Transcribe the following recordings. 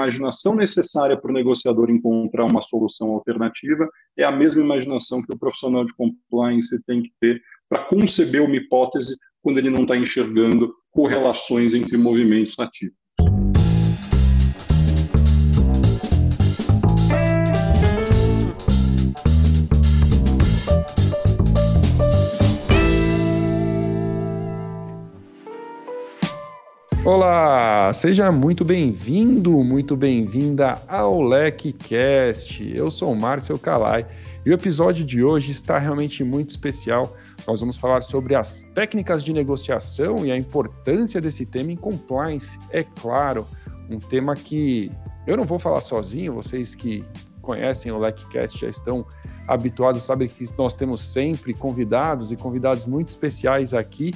imaginação necessária para o negociador encontrar uma solução alternativa é a mesma imaginação que o profissional de compliance tem que ter para conceber uma hipótese quando ele não está enxergando correlações entre movimentos ativos. Olá, seja muito bem-vindo, muito bem-vinda ao LecCast. Eu sou Márcio Calai e o episódio de hoje está realmente muito especial. Nós vamos falar sobre as técnicas de negociação e a importância desse tema em compliance. É claro, um tema que eu não vou falar sozinho, vocês que conhecem o LecCast já estão habituados, sabem que nós temos sempre convidados e convidados muito especiais aqui.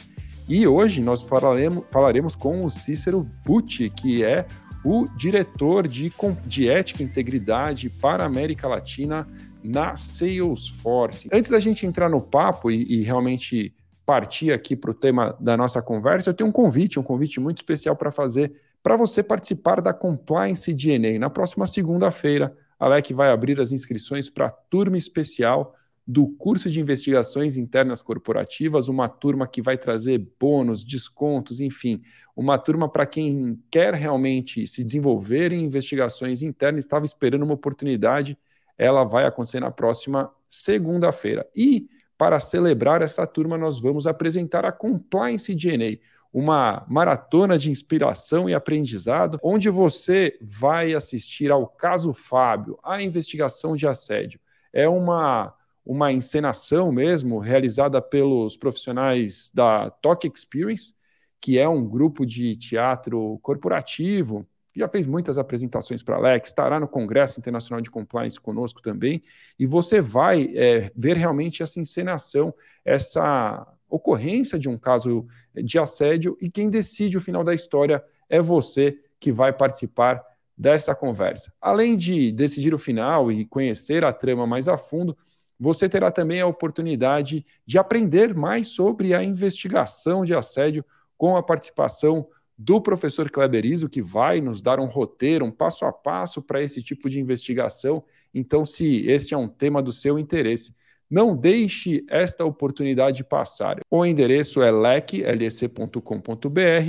E hoje nós falaremos, falaremos com o Cícero Bucci, que é o diretor de, de ética e integridade para a América Latina na Salesforce. Antes da gente entrar no papo e, e realmente partir aqui para o tema da nossa conversa, eu tenho um convite, um convite muito especial para fazer para você participar da Compliance DNA. Na próxima segunda-feira, a LEC vai abrir as inscrições para a turma especial do curso de investigações internas corporativas, uma turma que vai trazer bônus, descontos, enfim, uma turma para quem quer realmente se desenvolver em investigações internas, estava esperando uma oportunidade, ela vai acontecer na próxima segunda-feira. E para celebrar essa turma, nós vamos apresentar a Compliance DNA, uma maratona de inspiração e aprendizado, onde você vai assistir ao caso Fábio, a investigação de assédio. É uma uma encenação mesmo, realizada pelos profissionais da Talk Experience, que é um grupo de teatro corporativo, que já fez muitas apresentações para a Alex, estará no Congresso Internacional de Compliance conosco também, e você vai é, ver realmente essa encenação, essa ocorrência de um caso de assédio, e quem decide o final da história é você que vai participar dessa conversa. Além de decidir o final e conhecer a trama mais a fundo, você terá também a oportunidade de aprender mais sobre a investigação de assédio com a participação do professor Kleberizo, que vai nos dar um roteiro, um passo a passo para esse tipo de investigação. Então, se esse é um tema do seu interesse, não deixe esta oportunidade passar. O endereço é lec.lec.com.br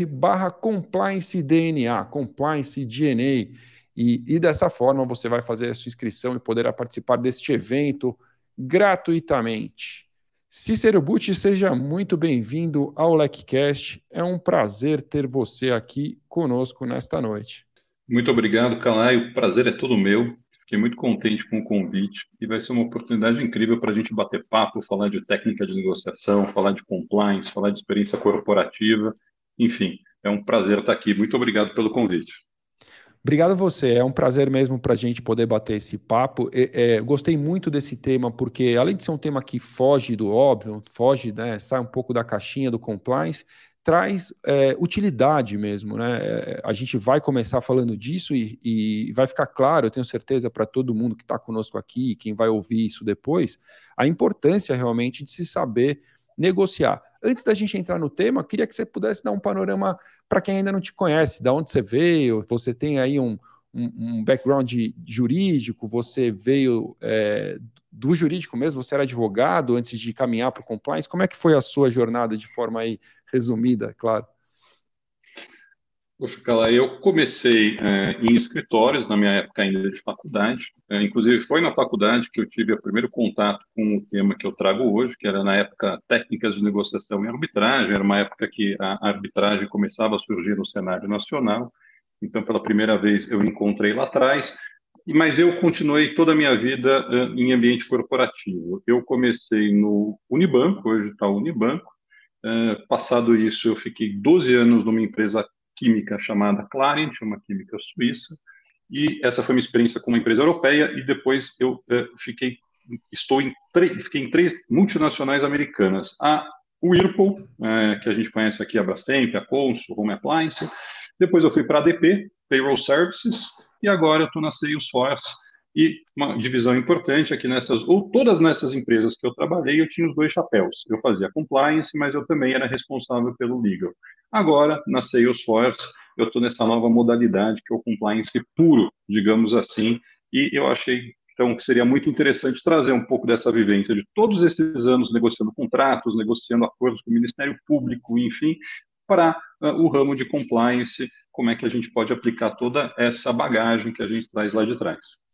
barra compliance DNA, compliance DNA. E, e dessa forma você vai fazer a sua inscrição e poderá participar deste evento gratuitamente. Cícero Butti, seja muito bem-vindo ao LecCast. É um prazer ter você aqui conosco nesta noite. Muito obrigado, Calai. O prazer é todo meu. Fiquei muito contente com o convite e vai ser uma oportunidade incrível para a gente bater papo, falar de técnica de negociação, falar de compliance, falar de experiência corporativa. Enfim, é um prazer estar aqui. Muito obrigado pelo convite. Obrigado a você, é um prazer mesmo para a gente poder bater esse papo. É, é, gostei muito desse tema, porque além de ser um tema que foge do óbvio, foge, né, sai um pouco da caixinha do compliance, traz é, utilidade mesmo. Né? É, a gente vai começar falando disso e, e vai ficar claro, eu tenho certeza, para todo mundo que está conosco aqui, quem vai ouvir isso depois, a importância realmente de se saber negociar. Antes da gente entrar no tema, queria que você pudesse dar um panorama para quem ainda não te conhece, da onde você veio, você tem aí um, um, um background jurídico, você veio é, do jurídico mesmo, você era advogado antes de caminhar para o compliance, como é que foi a sua jornada de forma aí resumida, claro? Poxa, Cala, eu comecei é, em escritórios na minha época ainda de faculdade. É, inclusive, foi na faculdade que eu tive o primeiro contato com o tema que eu trago hoje, que era na época técnicas de negociação e arbitragem. Era uma época que a arbitragem começava a surgir no cenário nacional. Então, pela primeira vez, eu encontrei lá atrás. Mas eu continuei toda a minha vida é, em ambiente corporativo. Eu comecei no Unibanco, hoje está o Unibanco. passado isso, eu fiquei 12 anos numa empresa química chamada Clarient, uma química suíça, e essa foi minha experiência com uma empresa europeia, e depois eu uh, fiquei, estou em, fiquei em três multinacionais americanas. A Whirlpool, uh, que a gente conhece aqui, a Brastemp, a Consul, Home Appliance, depois eu fui para a ADP, Payroll Services, e agora eu estou na Salesforce, E uma divisão importante é que nessas, ou todas nessas empresas que eu trabalhei, eu tinha os dois chapéus. Eu fazia compliance, mas eu também era responsável pelo legal. Agora, na Salesforce, eu estou nessa nova modalidade que é o compliance puro, digamos assim, e eu achei então, que seria muito interessante trazer um pouco dessa vivência de todos esses anos negociando contratos, negociando acordos com o Ministério Público, enfim, para uh, o ramo de compliance, como é que a gente pode aplicar toda essa bagagem que a gente traz lá de trás.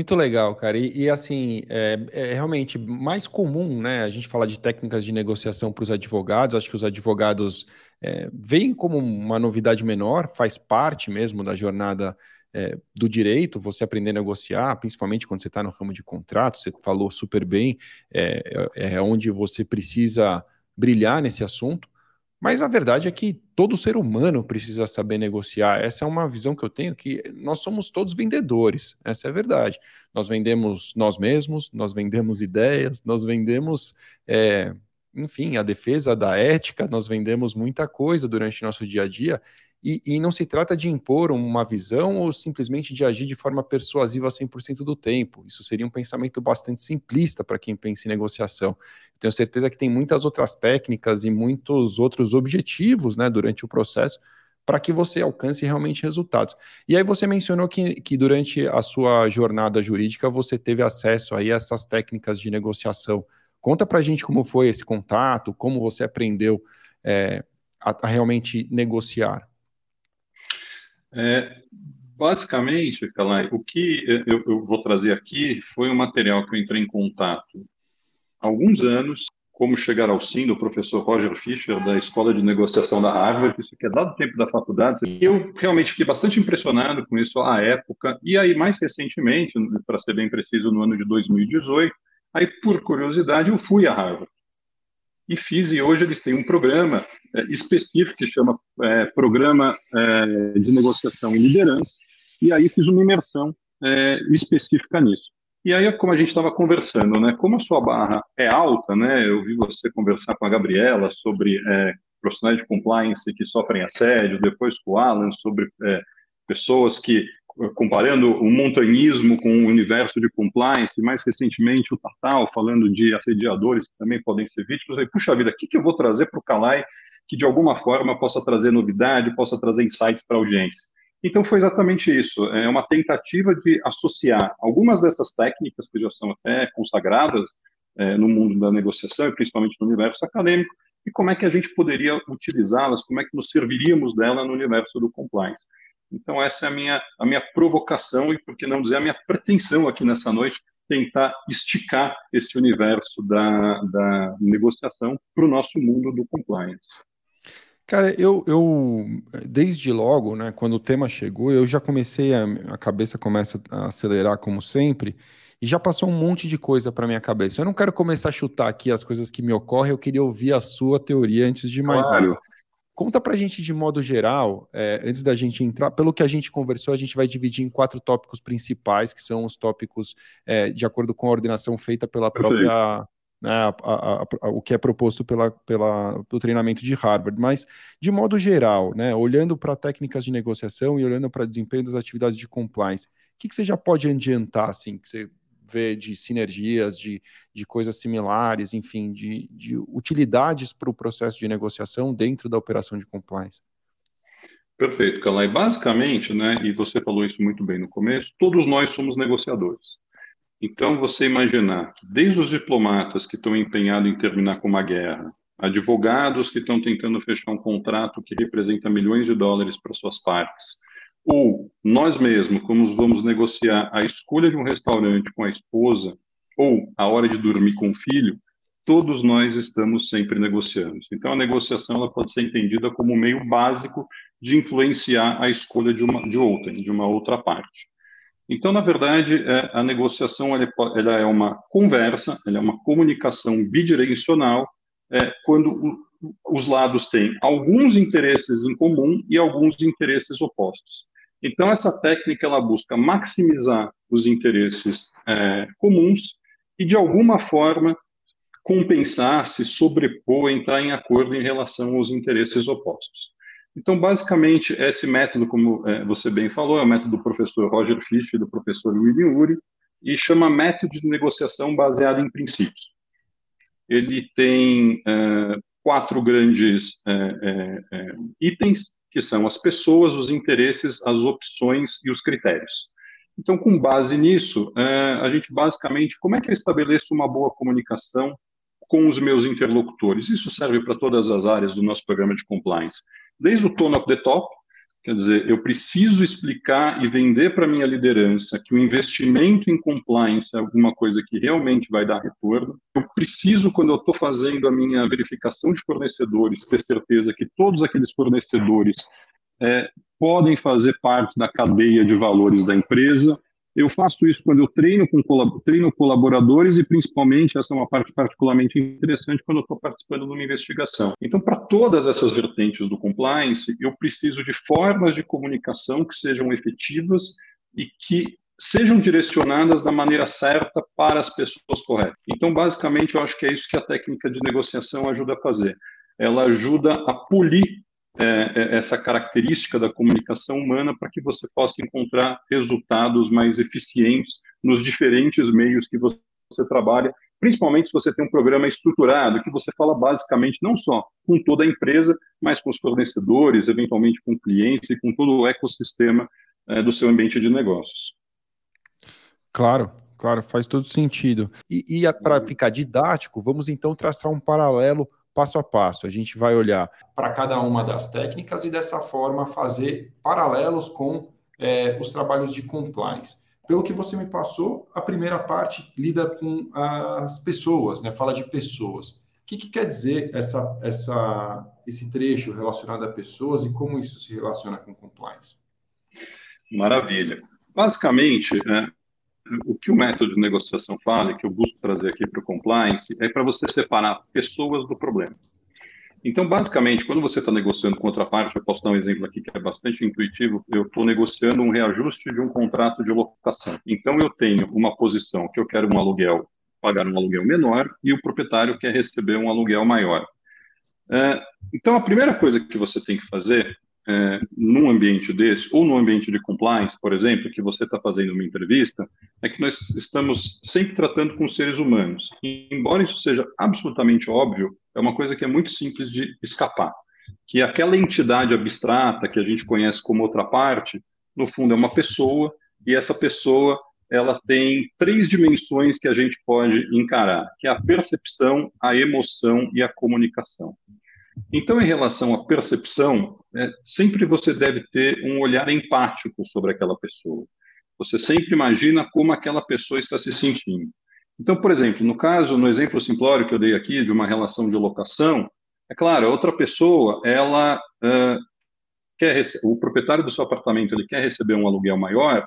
Muito legal, cara. E, e assim, é, é, realmente mais comum, né? A gente falar de técnicas de negociação para os advogados. Acho que os advogados é, veem como uma novidade menor, faz parte mesmo da jornada é, do direito, você aprender a negociar, principalmente quando você está no ramo de contrato, você falou super bem, é, é, é onde você precisa brilhar nesse assunto. Mas a verdade é que todo ser humano precisa saber negociar. Essa é uma visão que eu tenho que nós somos todos vendedores. Essa é a verdade. Nós vendemos nós mesmos, nós vendemos ideias, nós vendemos, é, enfim, a defesa da ética, nós vendemos muita coisa durante nosso dia a dia e, e, não se trata de impor uma visão ou simplesmente de agir de forma persuasiva 100% do tempo. Isso seria um pensamento bastante simplista para quem pensa em negociação. Tenho certeza que tem muitas outras técnicas e muitos outros objetivos né, durante o processo para que você alcance realmente resultados. E aí você mencionou que, que durante a sua jornada jurídica você teve acesso aí a essas técnicas de negociação. Conta para a gente como foi esse contato, como você aprendeu é, a, a realmente negociar. É, basicamente, Calai, o que eu, eu, vou trazer aqui foi um material que eu entrei em contato há alguns anos, como chegar ao sim, do professor Roger Fischer, da Escola de Negociação da Harvard, isso que é dado tempo da faculdade. Eu realmente fiquei bastante impressionado com isso à época, e aí mais recentemente, para ser bem preciso, no ano de 2018, aí por curiosidade eu fui a Harvard e fiz, e hoje eles têm um programa é, específico que chama é, Programa é, de Negociação e Liderança, e aí fiz uma imersão é, específica nisso. E aí, como a gente estava conversando, né, como a sua barra é alta, né, eu vi você conversar com a Gabriela sobre é, profissionais de compliance que sofrem assédio, depois com o Alan sobre é, pessoas que comparando o montanhismo com o universo de compliance, mais recentemente o Tatal falando de assediadores que também podem ser vítimas, aí, puxa vida, o que, que eu vou trazer para o Calai que de alguma forma possa trazer novidade, possa trazer insights para a audiência? Então foi exatamente isso, é uma tentativa de associar algumas dessas técnicas que já são até consagradas é, no mundo da negociação e principalmente no universo acadêmico, e como é que a gente poderia utilizá-las, como é que nos serviríamos dela no universo do compliance. Então, essa é a minha, a minha provocação e, por que não dizer, a minha pretensão aqui nessa noite, tentar esticar esse universo da, da negociação para o nosso mundo do compliance. Cara, eu, eu, desde logo, né, quando o tema chegou, eu já comecei, a, a cabeça começa a acelerar como sempre, e já passou um monte de coisa para minha cabeça. Eu não quero começar a chutar aqui as coisas que me ocorrem, eu queria ouvir a sua teoria antes de mais claro. nada. Conta para a gente de modo geral, é, antes da gente entrar, pelo que a gente conversou, a gente vai dividir em quatro tópicos principais, que são os tópicos é, de acordo com a ordenação feita pela própria. Né, a, a, a, o que é proposto pela, pela, pelo treinamento de Harvard, mas de modo geral, né, olhando para técnicas de negociação e olhando para desempenho das atividades de compliance, o que, que você já pode adiantar, assim, que você vê de sinergias, de, de coisas similares, enfim, de, de utilidades para o processo de negociação dentro da operação de compliance? Perfeito, Calai. Basicamente, né, e você falou isso muito bem no começo, todos nós somos negociadores. Então, você imaginar que desde os diplomatas que estão empenhados em terminar com uma guerra, advogados que estão tentando fechar um contrato que representa milhões de dólares para suas partes, ou nós mesmos, quando vamos negociar a escolha de um restaurante com a esposa, ou a hora de dormir com o filho, todos nós estamos sempre negociando. Então, a negociação ela pode ser entendida como meio básico de influenciar a escolha de uma de outra, de uma outra parte. Então, na verdade, é, a negociação é, ela é, uma conversa, ela é uma comunicação bidirecional, é, quando os lados têm alguns interesses em comum e alguns interesses opostos. Então, essa técnica ela busca maximizar os interesses é, comuns e, de alguma forma, compensar, se sobrepor, entrar em acordo em relação aos interesses opostos. Então, basicamente, esse método, como é, você bem falou, é o método do professor Roger Fish e do professor William Uri, e chama método de negociação baseado em princípios. Ele tem é, quatro grandes é, é, é itens, que são as pessoas, os interesses, as opções e os critérios. Então, com base nisso, é, a gente basicamente, como é que eu estabeleço uma boa comunicação com os meus interlocutores? Isso serve para todas as áreas do nosso programa de compliance desde o tone of the top, quer dizer, eu preciso explicar e vender para minha liderança que o investimento em compliance é alguma coisa que realmente vai dar retorno. Eu preciso, quando eu estou fazendo a minha verificação de fornecedores, ter certeza que todos aqueles fornecedores é, podem fazer parte da cadeia de valores da empresa eu faço isso quando eu treino com treino colaboradores e principalmente essa é uma parte particularmente interessante quando eu estou participando de uma investigação. Então, para todas essas vertentes do compliance, eu preciso de formas de comunicação que sejam efetivas e que sejam direcionadas da maneira certa para as pessoas corretas. Então, basicamente, eu acho que é isso que a técnica de negociação ajuda a fazer. Ela ajuda a polir é, é, essa característica da comunicação humana para que você possa encontrar resultados mais eficientes nos diferentes meios que você trabalha, principalmente se você tem um programa estruturado, que você fala basicamente não só com toda a empresa, mas com os fornecedores, eventualmente com clientes e com todo o ecossistema é, do seu ambiente de negócios. Claro, claro, faz todo sentido. E, e para ficar didático, vamos então traçar um paralelo passo a passo. A gente vai olhar para cada uma das técnicas e dessa forma fazer paralelos com é, os trabalhos de compliance. Pelo que você me passou, a primeira parte lida com as pessoas, né? fala de pessoas. O que, que quer dizer essa, essa, esse trecho relacionado a pessoas e como isso se relaciona com compliance? Maravilha. Basicamente, é, o que o método de negociação fala, que eu busco trazer aqui para o compliance, é para você separar pessoas do problema. Então, basicamente, quando você está negociando com outra parte, eu posso dar um exemplo aqui que é bastante intuitivo, eu estou negociando um reajuste de um contrato de locação. Então, eu tenho uma posição que eu quero um aluguel, pagar um aluguel menor, e o proprietário quer receber um aluguel maior. É, então, a primeira coisa que você tem que fazer é, num ambiente desse, ou no ambiente de compliance, por exemplo, que você está fazendo uma entrevista, é que nós estamos sempre tratando com seres humanos. E, embora isso seja absolutamente óbvio, é uma coisa que é muito simples de escapar. Que aquela entidade abstrata que a gente conhece como outra parte, no fundo é uma pessoa, e essa pessoa ela tem três dimensões que a gente pode encarar, que é a percepção, a emoção e a comunicação. Então, em relação à percepção, é, sempre você deve ter um olhar empático sobre aquela pessoa. Você sempre imagina como aquela pessoa está se sentindo. Então, por exemplo, no caso, no exemplo simplório que eu dei aqui de uma relação de locação, é claro, a outra pessoa, ela uh, quer o proprietário do seu apartamento, ele quer receber um aluguel maior,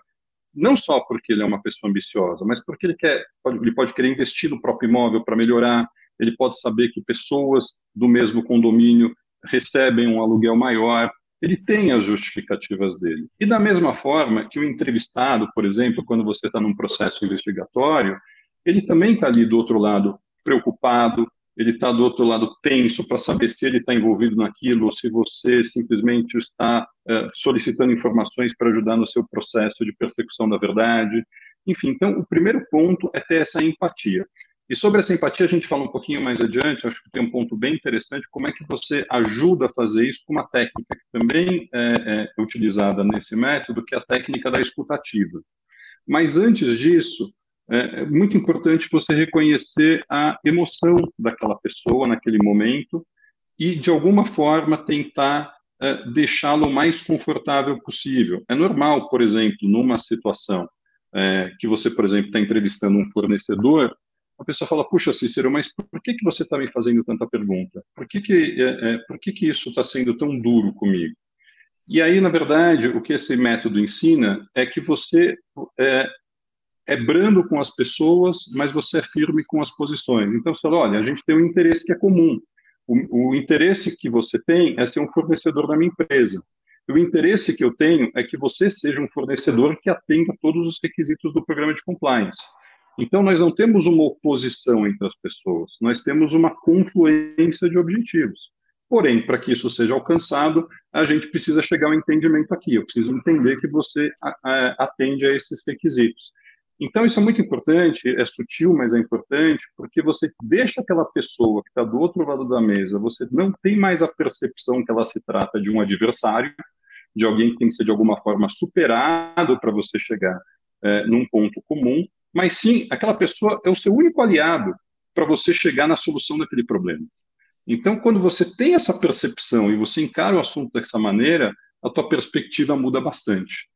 não só porque ele é uma pessoa ambiciosa, mas porque ele quer, pode, ele pode querer investir no próprio imóvel para melhorar, ele pode saber que pessoas do mesmo condomínio recebem um aluguel maior, ele tem as justificativas dele. E da mesma forma que o entrevistado, por exemplo, quando você está num processo investigatório, ele também está ali do outro lado preocupado, ele está do outro lado tenso para saber se ele está envolvido naquilo ou se você simplesmente está uh, solicitando informações para ajudar no seu processo de persecução da verdade. Enfim, então, o primeiro ponto é ter essa empatia. E sobre essa empatia, a gente fala um pouquinho mais adiante, acho que tem um ponto bem interessante, como é que você ajuda a fazer isso com uma técnica que também é, é utilizada nesse método, que é a técnica da escutativa. Mas antes disso, é, é muito importante você reconhecer a emoção daquela pessoa naquele momento e, de alguma forma, tentar é, deixá-lo o mais confortável possível. É normal, por exemplo, numa situação é, que você, por exemplo, está entrevistando um fornecedor, a pessoa fala, puxa, Cícero, mas por que, que você está me fazendo tanta pergunta? Por que, que, é, é, por que, que isso está sendo tão duro comigo? E aí, na verdade, o que esse método ensina é que você é, é brando com as pessoas, mas você é firme com as posições. Então, você fala, olha, a gente tem um interesse que é comum. O, o interesse que você tem é ser um fornecedor da minha empresa. O interesse que eu tenho é que você seja um fornecedor que atenda todos os requisitos do programa de compliance. Então, nós não temos uma oposição entre as pessoas, nós temos uma confluência de objetivos. Porém, para que isso seja alcançado, a gente precisa chegar ao entendimento aqui. Eu preciso entender que você atende a esses requisitos. Então, isso é muito importante, é sutil, mas é importante, porque você deixa aquela pessoa que está do outro lado da mesa, você não tem mais a percepção que ela se trata de um adversário, de alguém que tem que ser de alguma forma superado para você chegar é, num ponto comum, mas sim, aquela pessoa é o seu único aliado para você chegar na solução daquele problema. Então, quando você tem essa percepção e você encara o assunto dessa maneira, a tua perspectiva muda bastante.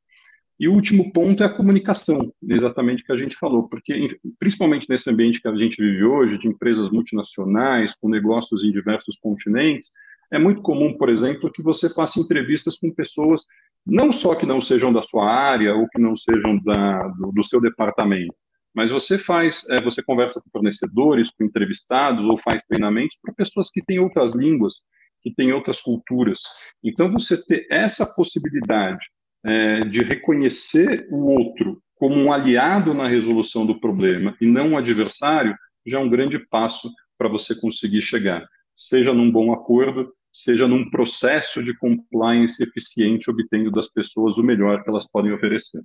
E o último ponto é a comunicação, exatamente o que a gente falou, porque principalmente nesse ambiente que a gente vive hoje, de empresas multinacionais, com negócios em diversos continentes, é muito comum, por exemplo, que você faça entrevistas com pessoas não só que não sejam da sua área ou que não sejam da, do, do seu departamento, mas você faz, é, você conversa com fornecedores, com entrevistados ou faz treinamentos para pessoas que têm outras línguas, que têm outras culturas. Então, você ter essa possibilidade é, de reconhecer o outro como um aliado na resolução do problema e não um adversário, já é um grande passo para você conseguir chegar, seja num bom acordo, seja num processo de compliance eficiente, obtendo das pessoas o melhor que elas podem oferecer.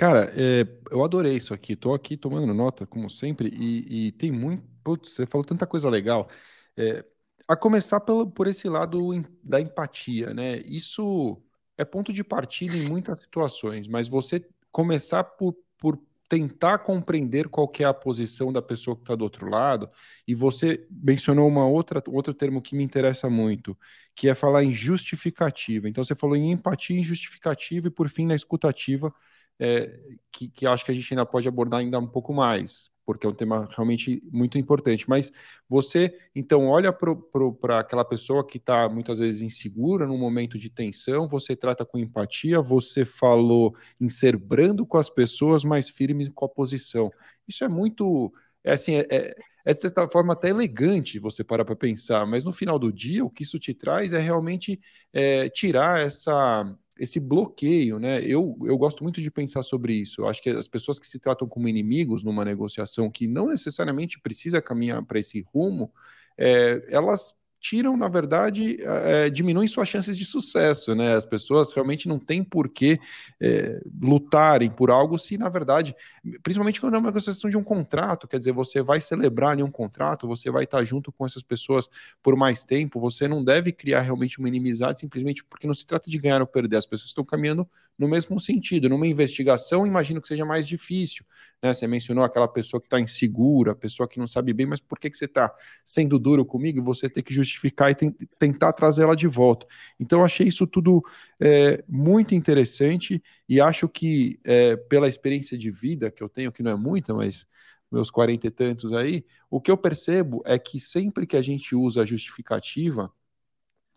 Cara, é, eu adorei isso aqui. Estou aqui tomando nota, como sempre, e, e, tem muito. Putz, você falou tanta coisa legal. É, a começar pelo, por esse lado da empatia, né? Isso é ponto de partida em muitas situações, mas você começar por, por tentar compreender qual é a posição da pessoa que está do outro lado, e você mencionou uma outra outro termo que me interessa muito, que é falar em justificativa. Então você falou em empatia, em justificativa e por fim na escutativa, é, que, que acho que a gente ainda pode abordar ainda um pouco mais porque é um tema realmente muito importante. Mas você, então, olha para aquela pessoa que está muitas vezes insegura num momento de tensão, você trata com empatia, você falou em ser brando com as pessoas, mais firme com a posição. Isso é muito. É assim, é, é, é de certa forma até elegante você parar para pensar, mas no final do dia, o que isso te traz é realmente é, tirar essa esse bloqueio, né? Eu, eu gosto muito de pensar sobre isso. Eu acho que as pessoas que se tratam como inimigos numa negociação que não necessariamente precisa caminhar para esse rumo, é, elas tiram, na verdade, é, diminuem suas chances de sucesso, né? As pessoas realmente não têm por que é, lutarem por algo se, na verdade, principalmente quando é uma negociação de um contrato, quer dizer, você vai celebrar um contrato, você vai estar junto com essas pessoas por mais tempo, você não deve criar realmente uma inimizade simplesmente porque não se trata de ganhar ou perder, as pessoas estão caminhando no mesmo sentido. Numa investigação, imagino que seja mais difícil, né? Você mencionou aquela pessoa que está insegura, pessoa que não sabe bem, mas por que, que você está sendo duro comigo e você tem que justificar justificar e tentar trazer ela de volta. Então, achei isso tudo é, muito interessante e acho que, é, pela experiência de vida que eu tenho, que não é muita, mas meus quarenta e tantos aí, o que eu percebo é que sempre que a gente usa a justificativa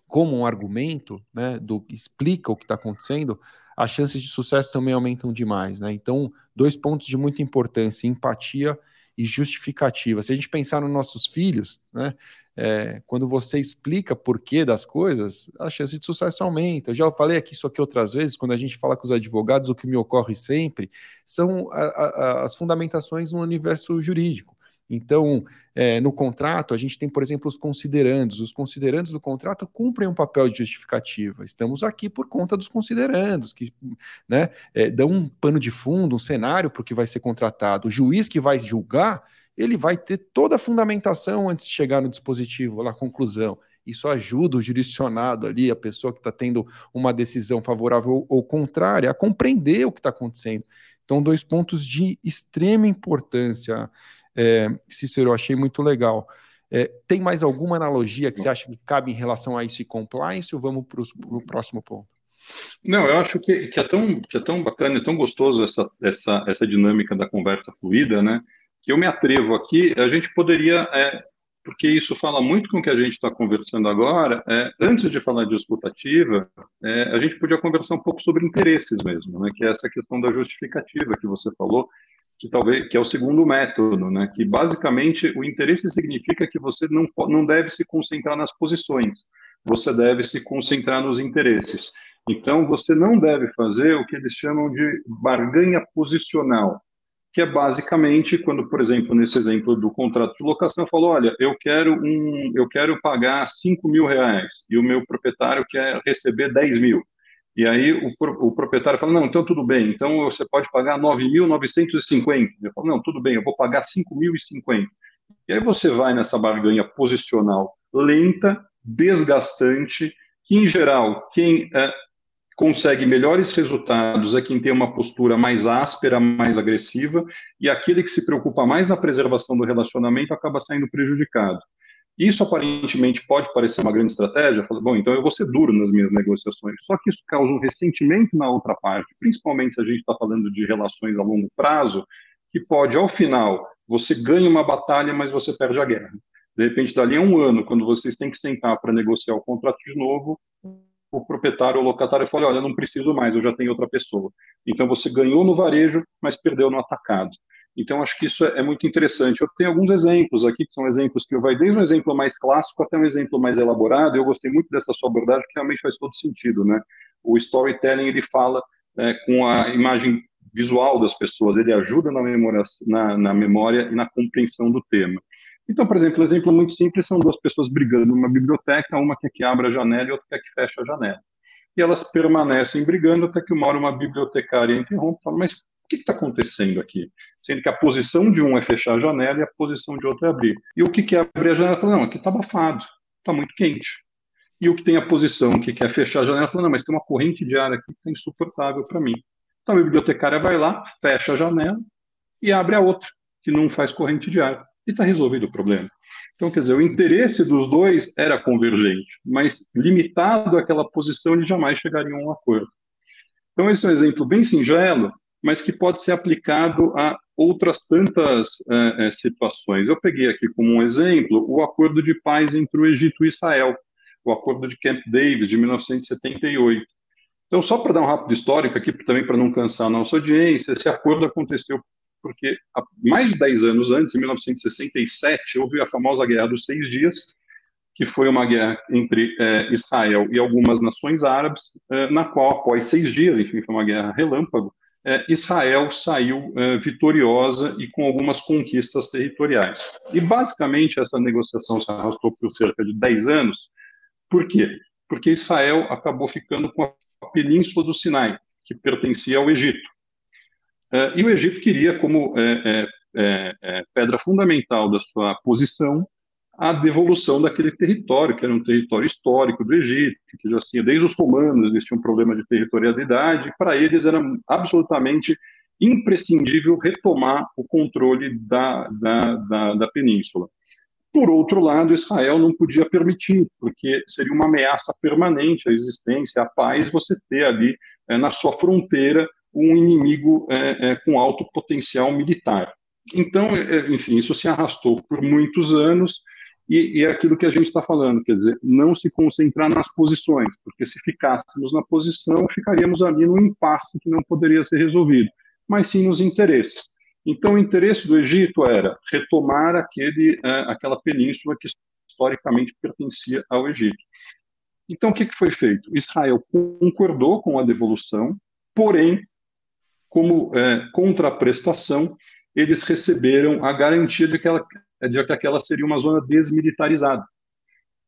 como um argumento, né, do explica o que está acontecendo, as chances de sucesso também aumentam demais, né? Então, dois pontos de muita importância: empatia e justificativa. Se a gente pensar nos nossos filhos, né, é, quando você explica porquê das coisas, a chance de sucesso aumenta. Eu já falei aqui isso aqui outras vezes, quando a gente fala com os advogados, o que me ocorre sempre são a, a, as fundamentações no universo jurídico. Então, é, no contrato, a gente tem, por exemplo, os considerandos. Os considerandos do contrato cumprem um papel de justificativa. Estamos aqui por conta dos considerandos, que né, é, dão um pano de fundo, um cenário para o que vai ser contratado. O juiz que vai julgar ele vai ter toda a fundamentação antes de chegar no dispositivo, na conclusão. Isso ajuda o jurisdicionado ali, a pessoa que está tendo uma decisão favorável ou contrária, a compreender o que está acontecendo. Então, dois pontos de extrema importância, é, Cícero, achei muito legal. É, tem mais alguma analogia que você acha que cabe em relação a isso e compliance ou vamos para o próximo ponto? Não, eu acho que, que, é tão, que é tão bacana, é tão gostoso essa, essa, essa dinâmica da conversa fluida, né? Que eu me atrevo aqui, a gente poderia, é, porque isso fala muito com o que a gente está conversando agora, é, antes de falar de escutativa, é, a gente podia conversar um pouco sobre interesses mesmo, né, que é essa questão da justificativa que você falou, que talvez que é o segundo método, né, que basicamente o interesse significa que você não, não deve se concentrar nas posições, você deve se concentrar nos interesses. Então, você não deve fazer o que eles chamam de barganha posicional, que é basicamente quando, por exemplo, nesse exemplo do contrato de locação, falou, olha, eu quero um, eu quero pagar 5 mil reais e o meu proprietário quer receber 10 mil. E aí o, o proprietário fala, não, então tudo bem, então você pode pagar 9.950. Eu falo, não, tudo bem, eu vou pagar 5.050. E aí você vai nessa barganha posicional lenta, desgastante, que em geral quem é, consegue melhores resultados é quem tem uma postura mais áspera, mais agressiva, e aquele que se preocupa mais na preservação do relacionamento acaba saindo prejudicado. Isso aparentemente pode parecer uma grande estratégia, bom, então eu vou ser duro nas minhas negociações. Só que isso causa um ressentimento na outra parte, principalmente se a gente está falando de relações a longo prazo, que pode, ao final, você ganha uma batalha, mas você perde a guerra. De repente, dali a um ano, quando vocês têm que sentar para negociar o contrato de novo, o proprietário ou locatário fala, olha, não preciso mais, eu já tenho outra pessoa. Então, você ganhou no varejo, mas perdeu no atacado. Então, acho que isso é muito interessante. Eu tenho alguns exemplos aqui, que são exemplos que vai desde um exemplo mais clássico até um exemplo mais elaborado. Eu gostei muito dessa sua abordagem, que realmente faz todo sentido, né? O storytelling, ele fala é, com a imagem visual das pessoas, ele ajuda na memória, na, na memória e na compreensão do tema. Então, por exemplo, um exemplo muito simples são duas pessoas brigando numa biblioteca, uma que abra a janela e outra que feche a janela. E elas permanecem brigando até que uma hora uma bibliotecária interrompe e fala, mas o que está acontecendo aqui? Sendo que a posição de um é fechar a janela e a posição de outro é abrir. E o que quer abrir a janela fala, não, aqui está abafado, está muito quente. E o que tem a posição que quer fechar a janela fala, não, mas tem uma corrente de ar aqui que está insuportável para mim. Então a bibliotecária vai lá, fecha a janela e abre a outra, que não faz corrente de ar e está resolvido o problema. Então, quer dizer, o interesse dos dois era convergente, mas limitado àquela posição, eles jamais chegariam a um acordo. Então, esse é um exemplo bem singelo, mas que pode ser aplicado a outras tantas é, é, situações. Eu peguei aqui como um exemplo o acordo de paz entre o Egito e Israel, o acordo de Camp David, de 1978. Então, só para dar um rápido histórico aqui, também para não cansar a nossa audiência, esse acordo aconteceu porque há mais de 10 anos antes, em 1967, houve a famosa Guerra dos Seis Dias, que foi uma guerra entre é, Israel e algumas nações árabes, é, na qual, após seis dias, enfim, foi uma guerra relâmpago, é, Israel saiu é, vitoriosa e com algumas conquistas territoriais. E, basicamente, essa negociação se arrastou por cerca de 10 anos. Por quê? Porque Israel acabou ficando com a península do Sinai, que pertencia ao Egito. Uh, e o Egito queria, como é, é, é, pedra fundamental da sua posição, a devolução daquele território, que era um território histórico do Egito, que já tinha, desde os romanos, existia um problema de territorialidade, para eles era absolutamente imprescindível retomar o controle da, da, da, da península. Por outro lado, Israel não podia permitir, porque seria uma ameaça permanente à existência, à paz, você ter ali é, na sua fronteira um inimigo é, é, com alto potencial militar. Então, é, enfim, isso se arrastou por muitos anos e, e é aquilo que a gente está falando, quer dizer, não se concentrar nas posições, porque se ficássemos na posição, ficaríamos ali no impasse que não poderia ser resolvido, mas sim nos interesses. Então, o interesse do Egito era retomar aquele, é, aquela península que historicamente pertencia ao Egito. Então, o que foi feito? Israel concordou com a devolução, porém, como é, contraprestação, eles receberam a garantia de que, ela, de que aquela seria uma zona desmilitarizada.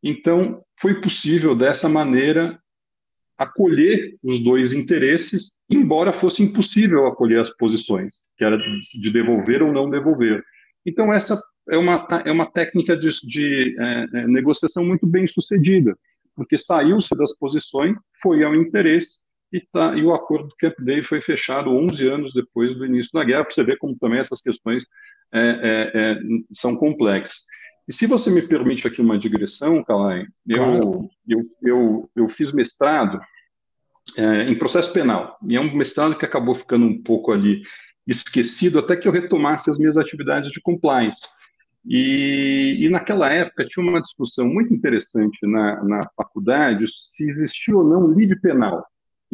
Então, foi possível, dessa maneira, acolher os dois interesses, embora fosse impossível acolher as posições, que era de devolver ou não devolver. Então, essa é uma, é uma técnica de, de é, é negociação muito bem sucedida, porque saiu-se das posições, foi ao interesse, e, tá, e o acordo do Camp David foi fechado 11 anos depois do início da guerra, para você ver como também essas questões é, é, é, são complexas. E se você me permite aqui uma digressão, Kalai, eu, eu, eu, eu fiz mestrado é, em processo penal, e é um mestrado que acabou ficando um pouco ali esquecido até que eu retomasse as minhas atividades de compliance. E, e, naquela época tinha uma discussão muito interessante na, na faculdade se existia ou não livre penal.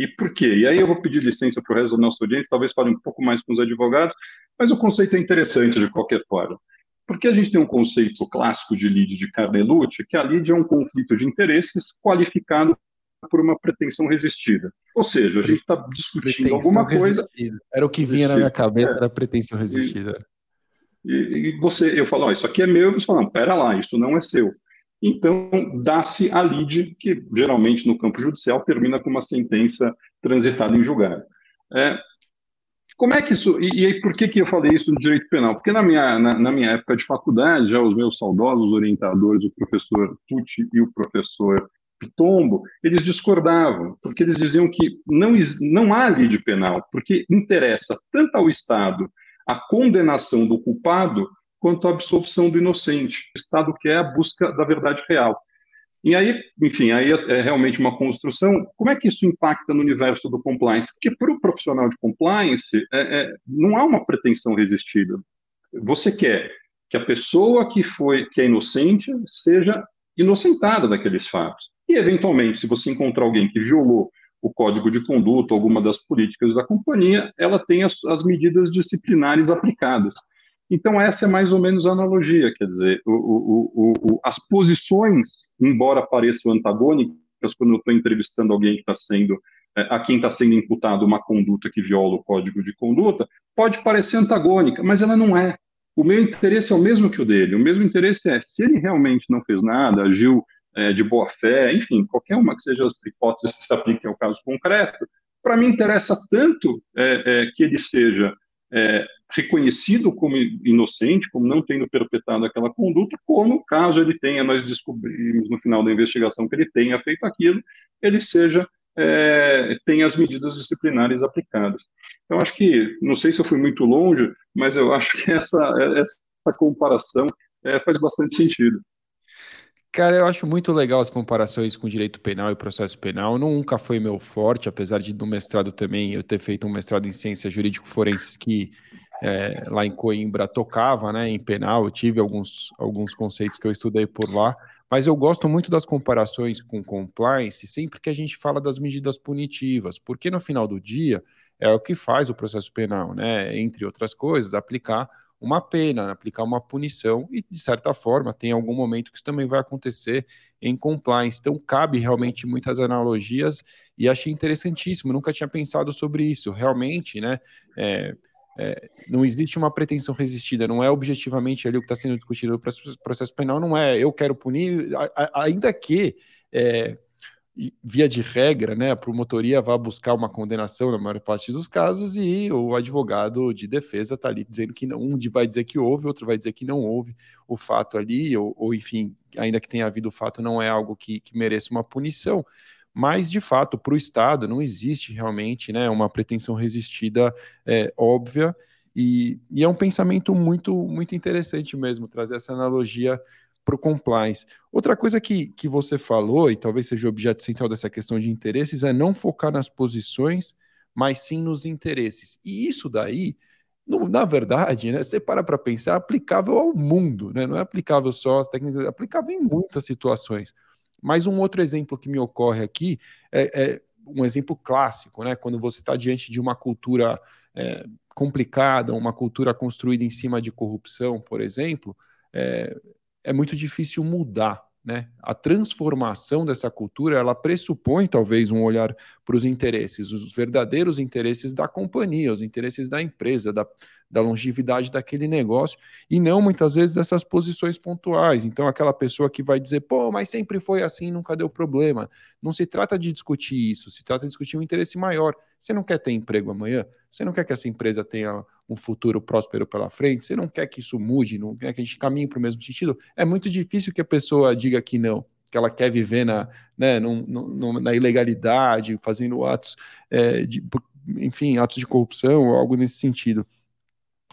E por quê? E aí eu vou pedir licença para o resto da nossa audiência, talvez fale um pouco mais com os advogados, mas o conceito é interessante de qualquer forma. Porque a gente tem um conceito clássico de lide de Carnelucci, que a lide é um conflito de interesses qualificado por uma pretensão resistida. Ou seja, a gente está discutindo pretensão alguma coisa. Resistida. Era o que vinha resistida. na minha cabeça, é. era pretensão resistida. E, e, você, eu falo, oh, isso aqui é meu, e você fala, não, pera lá, isso não é seu. Então, dá-se a lide, que geralmente no campo judicial termina com uma sentença transitada em julgado. É, como é que isso. E, e por que, que eu falei isso no direito penal? Porque na minha, na, na, minha época de faculdade, já os meus saudosos orientadores, o professor Tucci e o professor Pitombo, eles discordavam, porque eles diziam que não, não há lide penal, porque interessa tanto ao Estado a condenação do culpado quanto a absolvição do inocente. O Estado quer a busca da verdade real. E aí, enfim, aí é, é realmente uma construção. Como é que isso impacta no universo do compliance? Porque para o profissional de compliance, é, é, não há uma pretensão resistida. Você quer que a pessoa que foi, que é inocente, seja inocentada daqueles fatos. E, eventualmente, se você encontrar alguém que violou o código de conduta, alguma das políticas da companhia, ela tem as, as medidas disciplinares aplicadas. Então, essa é mais ou menos a analogia, quer dizer, o, o, o, as posições, embora pareçam antagônicas, quando eu estou entrevistando alguém que está sendo, é, a quem está sendo imputado uma conduta que viola o código de conduta, pode parecer antagônica, mas ela não é. O meu interesse é o mesmo que o dele. O mesmo interesse é, se ele realmente não fez nada, agiu é, de boa fé, enfim, qualquer uma que seja as hipóteses que se apliquem ao caso concreto, para mim interessa tanto é, é, que ele seja é, reconhecido como inocente, como não tendo perpetrado aquela conduta, como caso ele tenha, nós descobrimos no final da investigação que ele tenha feito aquilo, ele seja é, tenha as medidas disciplinares aplicadas. Então acho que não sei se eu fui muito longe, mas eu acho que essa essa comparação é, faz bastante sentido. Cara, eu acho muito legal as comparações com direito penal e processo penal. Nunca foi meu forte, apesar de no mestrado também eu ter feito um mestrado em ciências jurídico-forenses que é, lá em Coimbra tocava né, em penal. Eu tive alguns, alguns conceitos que eu estudei por lá. Mas eu gosto muito das comparações com compliance sempre que a gente fala das medidas punitivas, porque no final do dia é o que faz o processo penal, né? Entre outras coisas, aplicar uma pena, aplicar uma punição, e de certa forma tem algum momento que isso também vai acontecer em compliance. Então, cabe realmente muitas analogias e achei interessantíssimo, nunca tinha pensado sobre isso. Realmente, né? É, é, não existe uma pretensão resistida, não é objetivamente ali o que está sendo discutido no processo penal, não é eu quero punir, ainda que. É, via de regra, né, a promotoria vai buscar uma condenação na maior parte dos casos e o advogado de defesa está ali dizendo que não, um vai dizer que houve, outro vai dizer que não houve o fato ali, ou, ou enfim, ainda que tenha havido o fato, não é algo que, que mereça uma punição. Mas, de fato, para o Estado não existe realmente né, uma pretensão resistida é, óbvia, e, e, é um pensamento muito, muito interessante mesmo, trazer essa analogia para o compliance. Outra coisa que, que você falou, e talvez seja o objeto central dessa questão de interesses, é não focar nas posições, mas sim nos interesses. E isso daí, na verdade, né, você para para pensar, é aplicável ao mundo, né, não é aplicável só às técnicas, é aplicável em muitas situações. Mas um outro exemplo que me ocorre aqui é, é um exemplo clássico, né, quando você está diante de uma cultura é, complicada, uma cultura construída em cima de corrupção, por exemplo, é, é muito difícil mudar. Né? A transformação dessa cultura ela pressupõe talvez um olhar para os interesses, os verdadeiros interesses da companhia, os interesses da empresa, da, da longevidade daquele negócio, e não muitas vezes essas posições pontuais. Então, aquela pessoa que vai dizer, pô, mas sempre foi assim, nunca deu problema. Não se trata de discutir isso, se trata de discutir um interesse maior. Você não quer ter emprego amanhã? Você não quer que essa empresa tenha um futuro próspero pela frente? Você não quer que isso mude? Não quer que a gente caminhe para o mesmo sentido? É muito difícil que a pessoa diga que não que ela quer viver na, né, no, no, na ilegalidade, fazendo atos, é, de, enfim, atos de corrupção, algo nesse sentido.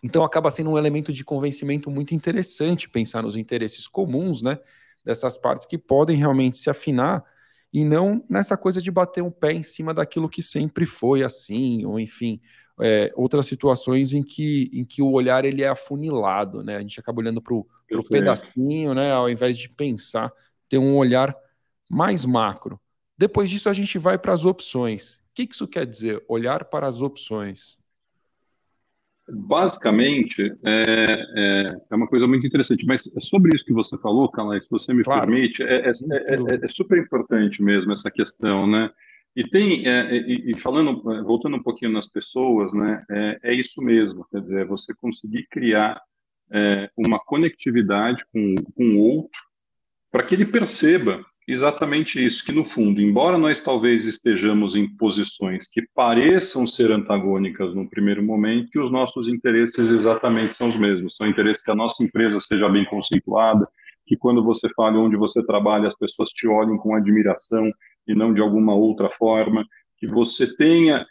Então acaba sendo um elemento de convencimento muito interessante pensar nos interesses comuns, né, dessas partes que podem realmente se afinar e não nessa coisa de bater um pé em cima daquilo que sempre foi assim, ou enfim, é, outras situações em que, em que o olhar ele é afunilado, né? A gente acaba olhando para o pedacinho, né? Ao invés de pensar, ter um olhar mais macro. Depois disso, a gente vai para as opções. O que isso quer dizer? Olhar para as opções. Basicamente, é, é, é, uma coisa muito interessante, mas sobre isso que você falou, Calais, se você me claro. permite, é, é, é, é, super importante mesmo essa questão, né? E tem, e, e, falando, voltando um pouquinho nas pessoas, né, é, isso mesmo, quer dizer, você conseguir criar uma conectividade com, com o outro para que ele perceba exatamente isso, que no fundo, embora nós talvez estejamos em posições que pareçam ser antagônicas no primeiro momento, que os nossos interesses exatamente são os mesmos. São interesses que a nossa empresa seja bem conceituada, que quando você fala onde você trabalha, as pessoas te olhem com admiração e não de alguma outra forma, que você tenha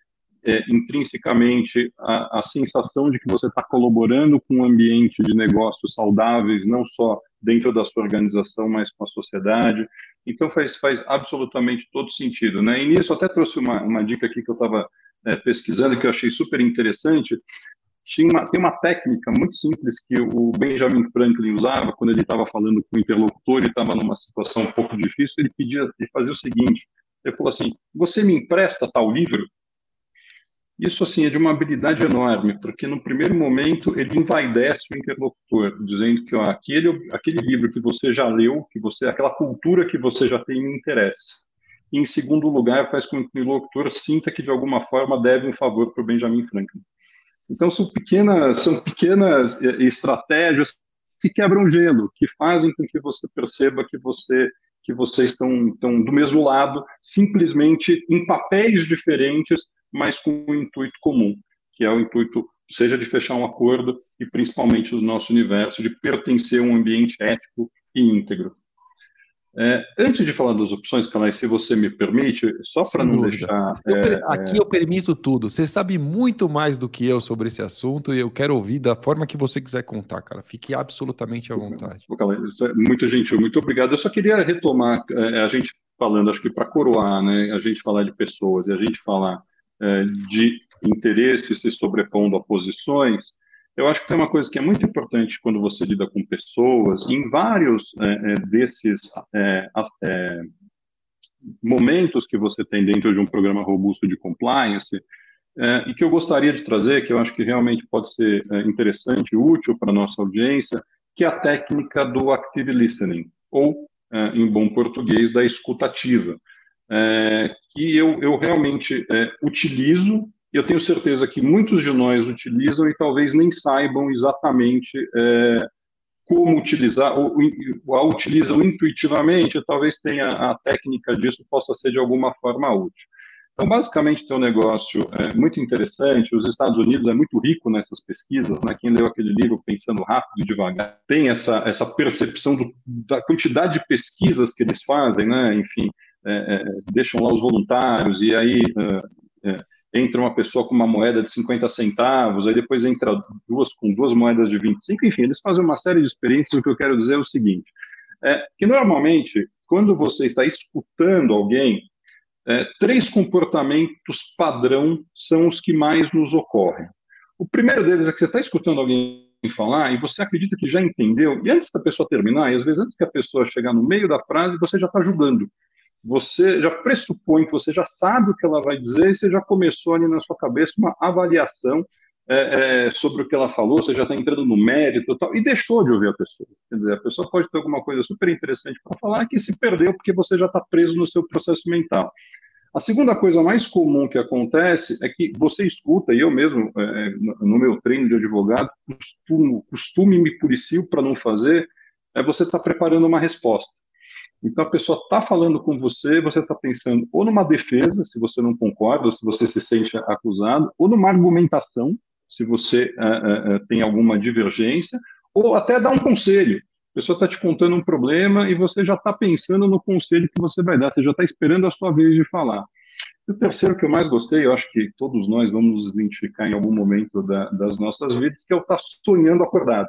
é, intrinsecamente a, a, sensação de que você está colaborando com um ambiente de negócios saudáveis, não só dentro da sua organização, mas com a sociedade. Então faz, faz absolutamente todo sentido. Né? E nisso até trouxe uma, uma dica aqui que eu estava é, pesquisando, que eu achei super interessante. Tinha uma, tem uma técnica muito simples que o Benjamin Franklin usava quando ele estava falando com o interlocutor e estava numa situação um pouco difícil. Ele pedia, ele fazia o seguinte: ele falou assim, você me empresta tal livro? Isso, assim, é de uma habilidade enorme, porque no primeiro momento ele envaidece o interlocutor, dizendo que ó, aquele, aquele livro que você já leu, que você, aquela cultura que você já tem, me interessa. E, em segundo lugar, faz com que o interlocutor sinta que, de alguma forma, deve um favor para o Benjamin Franklin. Então, são pequenas, são pequenas eh, estratégias que quebram gelo, que fazem com que você perceba que você que vocês estão, estão do mesmo lado, simplesmente em papéis diferentes, mas com um intuito comum, que é o intuito, seja de fechar um acordo e principalmente do nosso universo, de pertencer a um ambiente ético e íntegro. É, antes de falar das opções, Calais, se você me permite, só para não dúvida. deixar. Eu, é, aqui é... eu permito tudo. Você sabe muito mais do que eu sobre esse assunto e eu quero ouvir da forma que você quiser contar, cara. Fique absolutamente à vontade. Calais, é muito gentil, muito obrigado. Eu só queria retomar é, a gente falando, acho que para coroar, né, a gente falar de pessoas e a gente falar é, de interesses se sobrepondo a posições, eu acho que tem uma coisa que é muito importante quando você lida com pessoas, em vários é, é desses é, é, momentos que você tem dentro de um programa robusto de compliance, é, e que eu gostaria de trazer, que eu acho que realmente pode ser interessante e útil para a nossa audiência, que é a técnica do active listening, ou, em bom português, da escutativa é, que eu, eu realmente é, utilizo, e eu tenho certeza que muitos de nós utilizam e talvez nem saibam exatamente é, como utilizar, ou, ou a utilizam intuitivamente, talvez tenha a técnica disso possa ser de alguma forma útil. Então, basicamente, tem um negócio é, muito interessante. Os Estados Unidos é muito rico nessas pesquisas. Né? Quem leu aquele livro Pensando Rápido e Devagar tem essa, essa percepção do, da quantidade de pesquisas que eles fazem, né? enfim, é, é, deixam lá os voluntários, e aí é, é, entra uma pessoa com uma moeda de 50 centavos, aí depois entra duas com duas moedas de 25, enfim, eles fazem uma série de experiências. O que eu quero dizer é o seguinte: é, que normalmente, quando você está escutando alguém, é, três comportamentos padrão são os que mais nos ocorrem. O primeiro deles é que você está escutando alguém falar e você acredita que já entendeu, e antes da pessoa terminar, e às vezes antes que a pessoa chegar no meio da frase, você já está julgando você já pressupõe que você já sabe o que ela vai dizer e você já começou ali na sua cabeça uma avaliação é, é, sobre o que ela falou, você já está entrando no mérito e tal, e deixou de ouvir a pessoa. Quer dizer, a pessoa pode ter alguma coisa super interessante para falar que se perdeu porque você já está preso no seu processo mental. A segunda coisa mais comum que acontece é que você escuta, e eu mesmo, é, no meu treino de advogado, costumo, costume me policio para não fazer, é você estar tá preparando uma resposta. Então a pessoa está falando com você, você está pensando ou numa defesa, se você não concorda, ou se você se sente acusado, ou numa argumentação, se você uh, uh, tem alguma divergência, ou até dar um conselho. A pessoa está te contando um problema e você já está pensando no conselho que você vai dar, você já está esperando a sua vez de falar. E o terceiro que eu mais gostei, eu acho que todos nós vamos nos identificar em algum momento da, das nossas vidas, que é o estar tá sonhando acordado.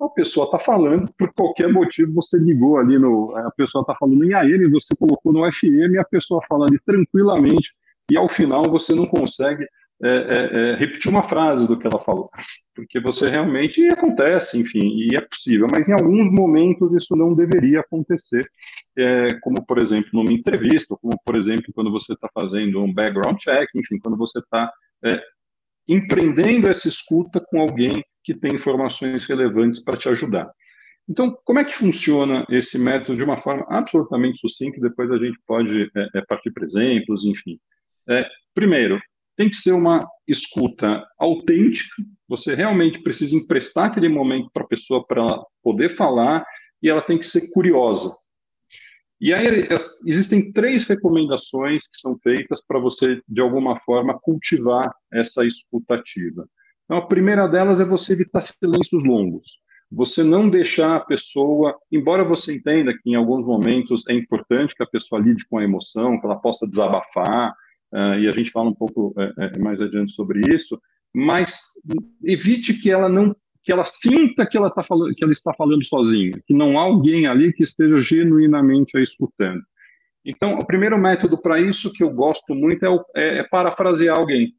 A pessoa está falando, por qualquer motivo, você ligou ali no. A pessoa está falando em AM, você colocou no FM a pessoa fala ali tranquilamente, e ao final você não consegue é, é, é, repetir uma frase do que ela falou, porque você realmente acontece, enfim, e é possível, mas em alguns momentos isso não deveria acontecer, é, como por exemplo numa entrevista, como por exemplo quando você está fazendo um background check, enfim, quando você está é, empreendendo essa escuta com alguém que tem informações relevantes para te ajudar. Então, como é que funciona esse método de uma forma absolutamente sucinta? Depois a gente pode é, é, partir para exemplos, enfim. É, primeiro, tem que ser uma escuta autêntica. Você realmente precisa emprestar aquele momento para a pessoa para ela poder falar e ela tem que ser curiosa. E aí existem três recomendações que são feitas para você, de alguma forma, cultivar essa escutativa. Então, a primeira delas é você evitar silêncios longos. Você não deixar a pessoa, embora você entenda que em alguns momentos é importante que a pessoa lide com a emoção, que ela possa desabafar, uh, e a gente fala um pouco uh, mais adiante sobre isso, mas evite que ela não que ela sinta que ela, tá falando, que ela está falando sozinha, que não há alguém ali que esteja genuinamente a escutando. Então, o primeiro método para isso que eu gosto muito é, é, é parafrasear alguém.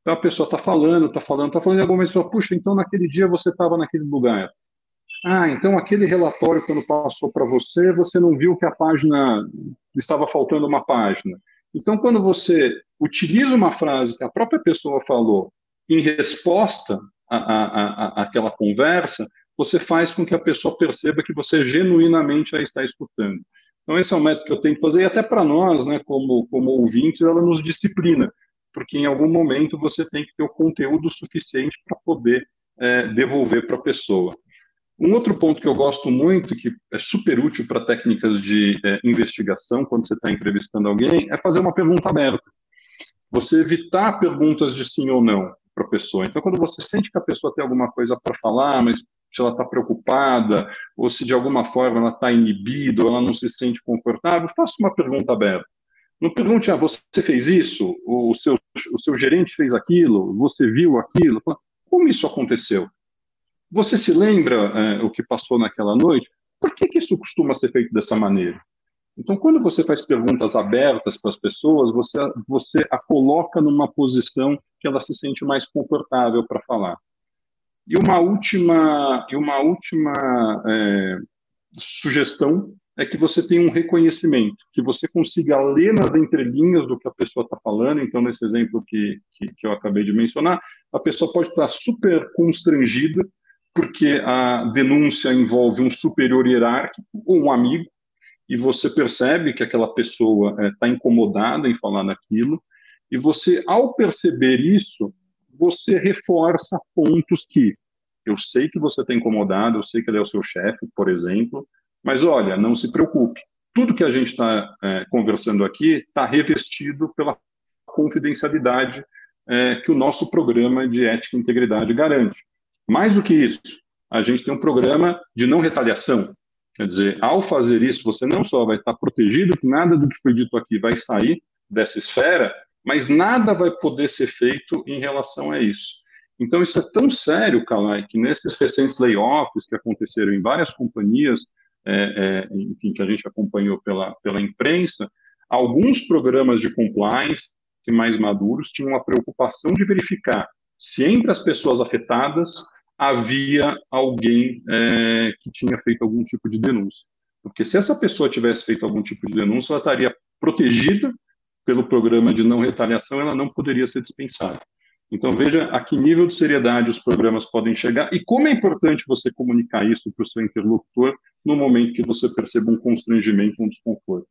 Então, a pessoa está falando, está falando, está falando, e algum momento você fala, puxa, então naquele dia você estava naquele lugar. Ah, então aquele relatório, quando passou para você, você não viu que a página estava faltando uma página. Então, quando você utiliza uma frase que a própria pessoa falou em resposta a, a, a, aquela conversa, você faz com que a pessoa perceba que você genuinamente a está escutando. Então, esse é o método que eu tenho que fazer, e até para nós, né, como, como ouvintes, ela nos disciplina, porque em algum momento você tem que ter o conteúdo suficiente para poder é, devolver para a pessoa. Um outro ponto que eu gosto muito, que é super útil para técnicas de é, investigação, quando você está entrevistando alguém, é fazer uma pergunta aberta. Você evitar perguntas de sim ou não para a pessoa. Então, quando você sente que a pessoa tem alguma coisa para falar, mas se ela está preocupada, ou se de alguma forma ela está inibida, ou ela não se sente confortável, faça uma pergunta aberta. Não pergunte, ah, você fez isso? O seu, o seu gerente fez aquilo? Você viu aquilo? Como isso aconteceu? Você se lembra é, o que passou naquela noite? Por que, que isso costuma ser feito dessa maneira? Então, quando você faz perguntas abertas para as pessoas, você, você a coloca numa posição que ela se sente mais confortável para falar. E uma última, e uma última é, sugestão é que você tenha um reconhecimento, que você consiga ler nas entrelinhas do que a pessoa está falando. Então, nesse exemplo que, que, que eu acabei de mencionar, a pessoa pode estar super constrangida, porque a denúncia envolve um superior hierárquico ou um amigo, e você percebe que aquela pessoa está é, incomodada em falar naquilo, e você, ao perceber isso, você reforça pontos que eu sei que você está incomodado, eu sei que ele é o seu chefe, por exemplo, mas olha, não se preocupe. Tudo que a gente está é, conversando aqui está revestido pela confidencialidade é, que o nosso programa de ética e integridade garante. Mais do que isso, a gente tem um programa de não retaliação. Quer dizer, ao fazer isso, você não só vai estar protegido, que nada do que foi dito aqui vai sair dessa esfera, mas nada vai poder ser feito em relação a isso. Então, isso é tão sério, Kalai, que nesses recentes layoffs que aconteceram em várias companhias, é, é, enfim, que a gente acompanhou pela, pela imprensa, alguns programas de compliance mais maduros tinham a preocupação de verificar se entre as pessoas afetadas havia alguém é, que tinha feito algum tipo de denúncia. Porque se essa pessoa tivesse feito algum tipo de denúncia, ela estaria protegida pelo programa de não retaliação, ela não poderia ser dispensada. Então, veja a que nível de seriedade os programas podem chegar e como é importante você comunicar isso para o seu interlocutor no momento que você perceba um constrangimento, um desconforto.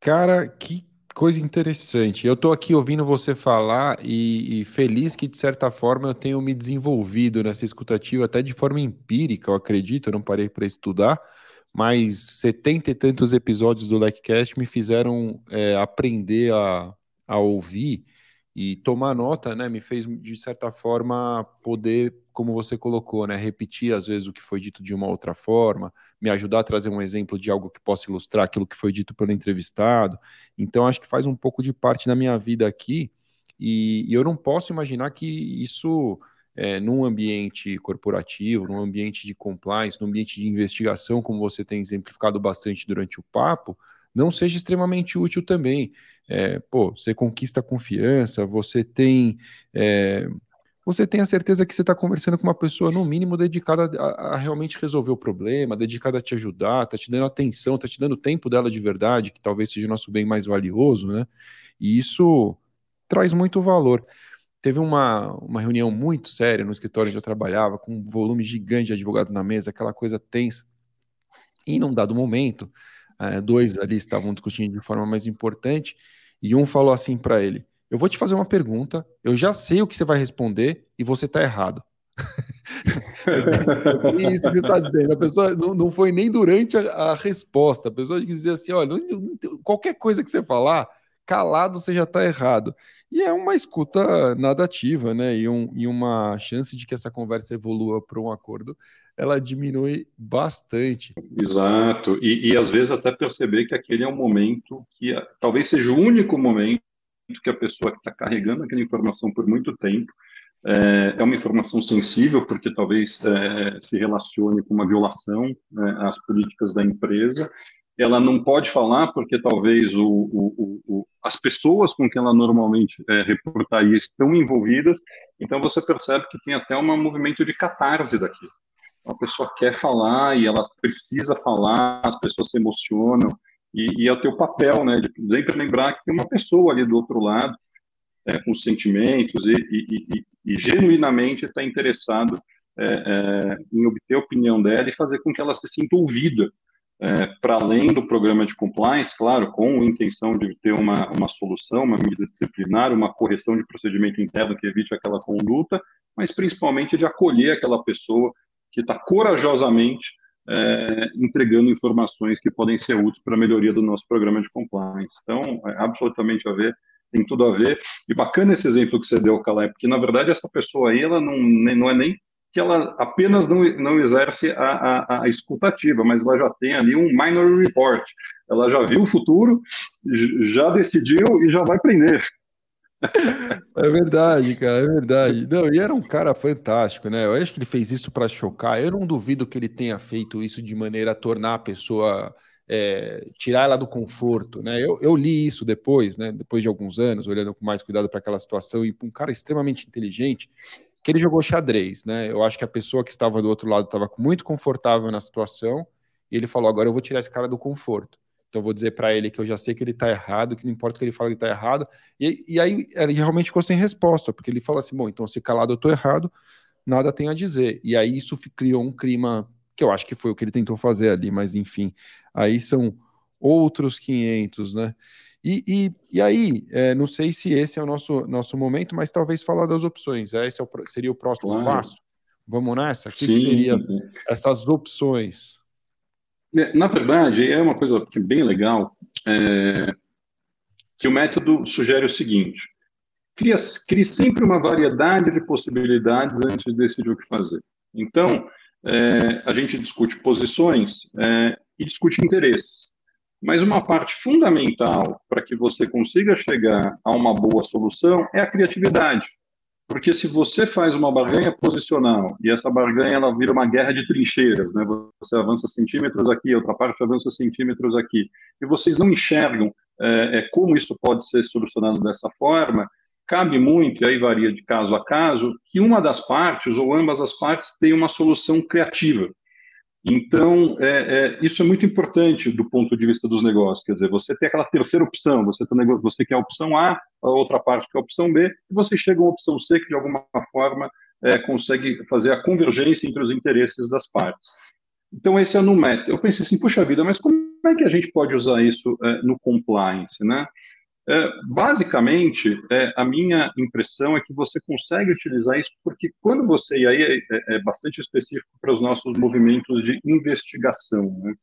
Cara, que coisa interessante. Eu estou aqui ouvindo você falar e, e, feliz que, de certa forma, eu tenho me desenvolvido nessa escutativa, até de forma empírica, eu acredito, eu não parei para estudar, mas setenta e tantos episódios do LECCast me fizeram é, aprender a, a ouvir e tomar nota, né? Me fez, de certa forma, poder, como você colocou, né? Repetir, às vezes, o que foi dito de uma outra forma, me ajudar a trazer um exemplo de algo que possa ilustrar aquilo que foi dito pelo entrevistado. Então, acho que faz um pouco de parte da minha vida aqui e, e eu não posso imaginar que isso é, num ambiente corporativo, num ambiente de compliance, num ambiente de investigação, como você tem exemplificado bastante durante o papo, não seja extremamente útil também. É, pô, você conquista confiança, você tem. É, você tem a certeza que você está conversando com uma pessoa, no mínimo, dedicada a, a, realmente resolver o problema, dedicada a te ajudar, está te dando atenção, está te dando tempo dela de verdade, que talvez seja o nosso bem mais valioso, né? E isso traz muito valor. Teve uma, uma reunião muito séria no escritório onde eu trabalhava, com um volume gigante de advogados na mesa, aquela coisa tensa. E num dado momento, é, dois ali estavam discutindo de forma mais importante, e um falou assim para ele: Eu vou te fazer uma pergunta, eu já sei o que você vai responder e você está errado. Isso que você está dizendo. A pessoa não, não foi nem durante a, a resposta. A pessoa dizia assim: olha, qualquer coisa que você falar, calado você já está errado. E é uma escuta nadativa, né? E, um, e uma chance de que essa conversa evolua para um acordo, ela diminui bastante. Exato. E, e às vezes até perceber que aquele é um momento que talvez seja o único momento que a pessoa que está carregando aquela informação por muito tempo é, é, uma informação sensível, porque talvez é, se relacione com uma violação né, às políticas da empresa. Ela não pode falar porque talvez o, o, o, as pessoas com quem ela normalmente é, reportaria estão envolvidas, então você percebe que tem até um movimento de catarse daqui. A pessoa quer falar e ela precisa falar, as pessoas se emocionam, e, e é o teu papel, né, de sempre lembrar que tem uma pessoa ali do outro lado é, com sentimentos e, e, e, e genuinamente está interessado é, é, em obter a opinião dela e fazer com que ela se sinta ouvida, é, para além do programa de compliance, claro, com a intenção de ter uma, uma solução, uma medida disciplinar, uma correção de procedimento interno que evite aquela conduta, mas principalmente de acolher aquela pessoa que está corajosamente é, entregando informações que podem ser úteis para a melhoria do nosso programa de compliance. Então, é absolutamente a ver tem tudo a ver. E bacana esse exemplo que você deu, Calai, porque na verdade essa pessoa aí, ela não, não é nem que ela apenas não, não exerce a, a, a escutativa, mas ela já tem ali um minor report. Ela já viu o futuro, já decidiu e já vai prender. É verdade, cara, é verdade. Não, e era um cara fantástico, né? Eu acho que ele fez isso para chocar. Eu não duvido que ele tenha feito isso de maneira a tornar a pessoa é, tirar ela do conforto, né? Eu, eu, li isso depois, né? Depois de alguns anos, olhando com mais cuidado para aquela situação e um cara extremamente inteligente que ele jogou xadrez, né? Eu acho que a pessoa que estava do outro lado estava muito confortável na situação e ele falou: agora eu vou tirar esse cara do conforto. Então vou dizer para ele que eu já sei que ele está errado, que não importa o que ele fala que está errado. E, e aí ele realmente ficou sem resposta, porque ele falou assim: bom, então se calado eu estou errado, nada tem a dizer. E aí isso criou um clima que eu acho que foi o que ele tentou fazer ali, mas enfim, aí são outros 500, né? E, e, e aí, é, não sei se esse é o nosso, nosso momento, mas talvez falar das opções. Esse é o, seria o próximo claro. passo? Vamos nessa? O que, que seriam essas opções? É, na verdade, é uma coisa bem legal, é, que o método sugere o seguinte, cria, crie sempre uma variedade de possibilidades antes de decidir o que fazer. Então, é, a gente discute posições é, e discute interesses. Mas uma parte fundamental para que você consiga chegar a uma boa solução é a criatividade. Porque se você faz uma barganha posicional e essa barganha ela vira uma guerra de trincheiras, né? você avança centímetros aqui, outra parte avança centímetros aqui, e vocês não enxergam é, é como isso pode ser solucionado dessa forma, cabe muito, e aí varia de caso a caso, que uma das partes ou ambas as partes tenham uma solução criativa. Então, é, é, isso é muito importante do ponto de vista dos negócios. Quer dizer, você tem aquela terceira opção, você, tem, você quer a opção A, a outra parte quer a opção B, e você chega uma opção C que, de alguma forma, é, consegue fazer a convergência entre os interesses das partes. Então, esse é no método. Eu pensei assim, puxa vida, mas como é que a gente pode usar isso é, no compliance, né? É, basicamente, é, a minha impressão é que você consegue utilizar isso porque quando você, e aí é, é, é bastante específico para os nossos movimentos de investigação, né,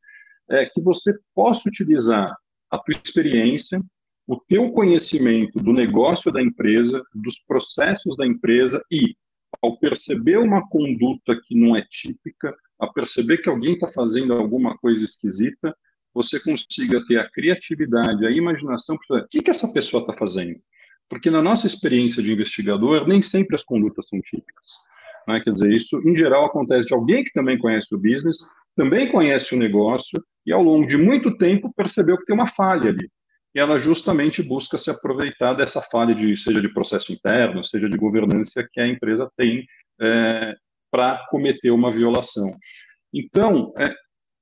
é que você possa utilizar a tua experiência, o teu conhecimento do negócio da empresa, dos processos da empresa e, ao perceber uma conduta que não é típica, a perceber que alguém está fazendo alguma coisa esquisita, você consiga ter a criatividade, a imaginação, o que, que essa pessoa está fazendo? Porque na nossa experiência de investigador, nem sempre as condutas são típicas. Né? Quer dizer, isso em geral acontece de alguém que também conhece o business, também conhece o negócio e ao longo de muito tempo percebeu que tem uma falha ali. E ela justamente busca se aproveitar dessa falha, de, seja de processo interno, seja de governança que a empresa tem é, para cometer uma violação. Então, é,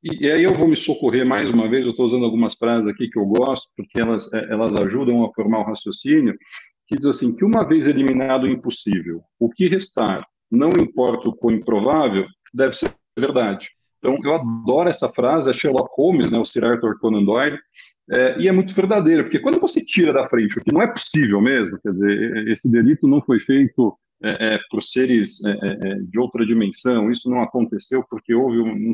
e, aí eu vou me socorrer mais uma vez, eu estou usando algumas frases aqui que eu gosto, porque elas, é, elas ajudam a formar o raciocínio, que diz assim, que uma vez eliminado o impossível, o que restar, não importa o quão improvável, deve ser verdade. Então, eu adoro essa frase, é Sherlock Holmes, né, o Sir Arthur Conan Doyle, é, e é muito verdadeiro, porque quando você tira da frente o que não é possível mesmo, quer dizer, esse delito não foi feito é, é, por seres é, é, de outra dimensão, isso não aconteceu porque houve um. um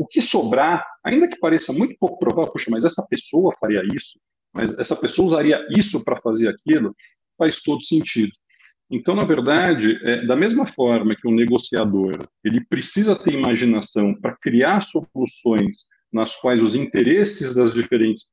o que sobrar, ainda que pareça muito pouco provável, puxa, mas essa pessoa faria isso, mas essa pessoa usaria isso para fazer aquilo, faz todo sentido. Então, na verdade, é, da mesma forma que um negociador ele precisa ter imaginação para criar soluções nas quais os interesses das diferentes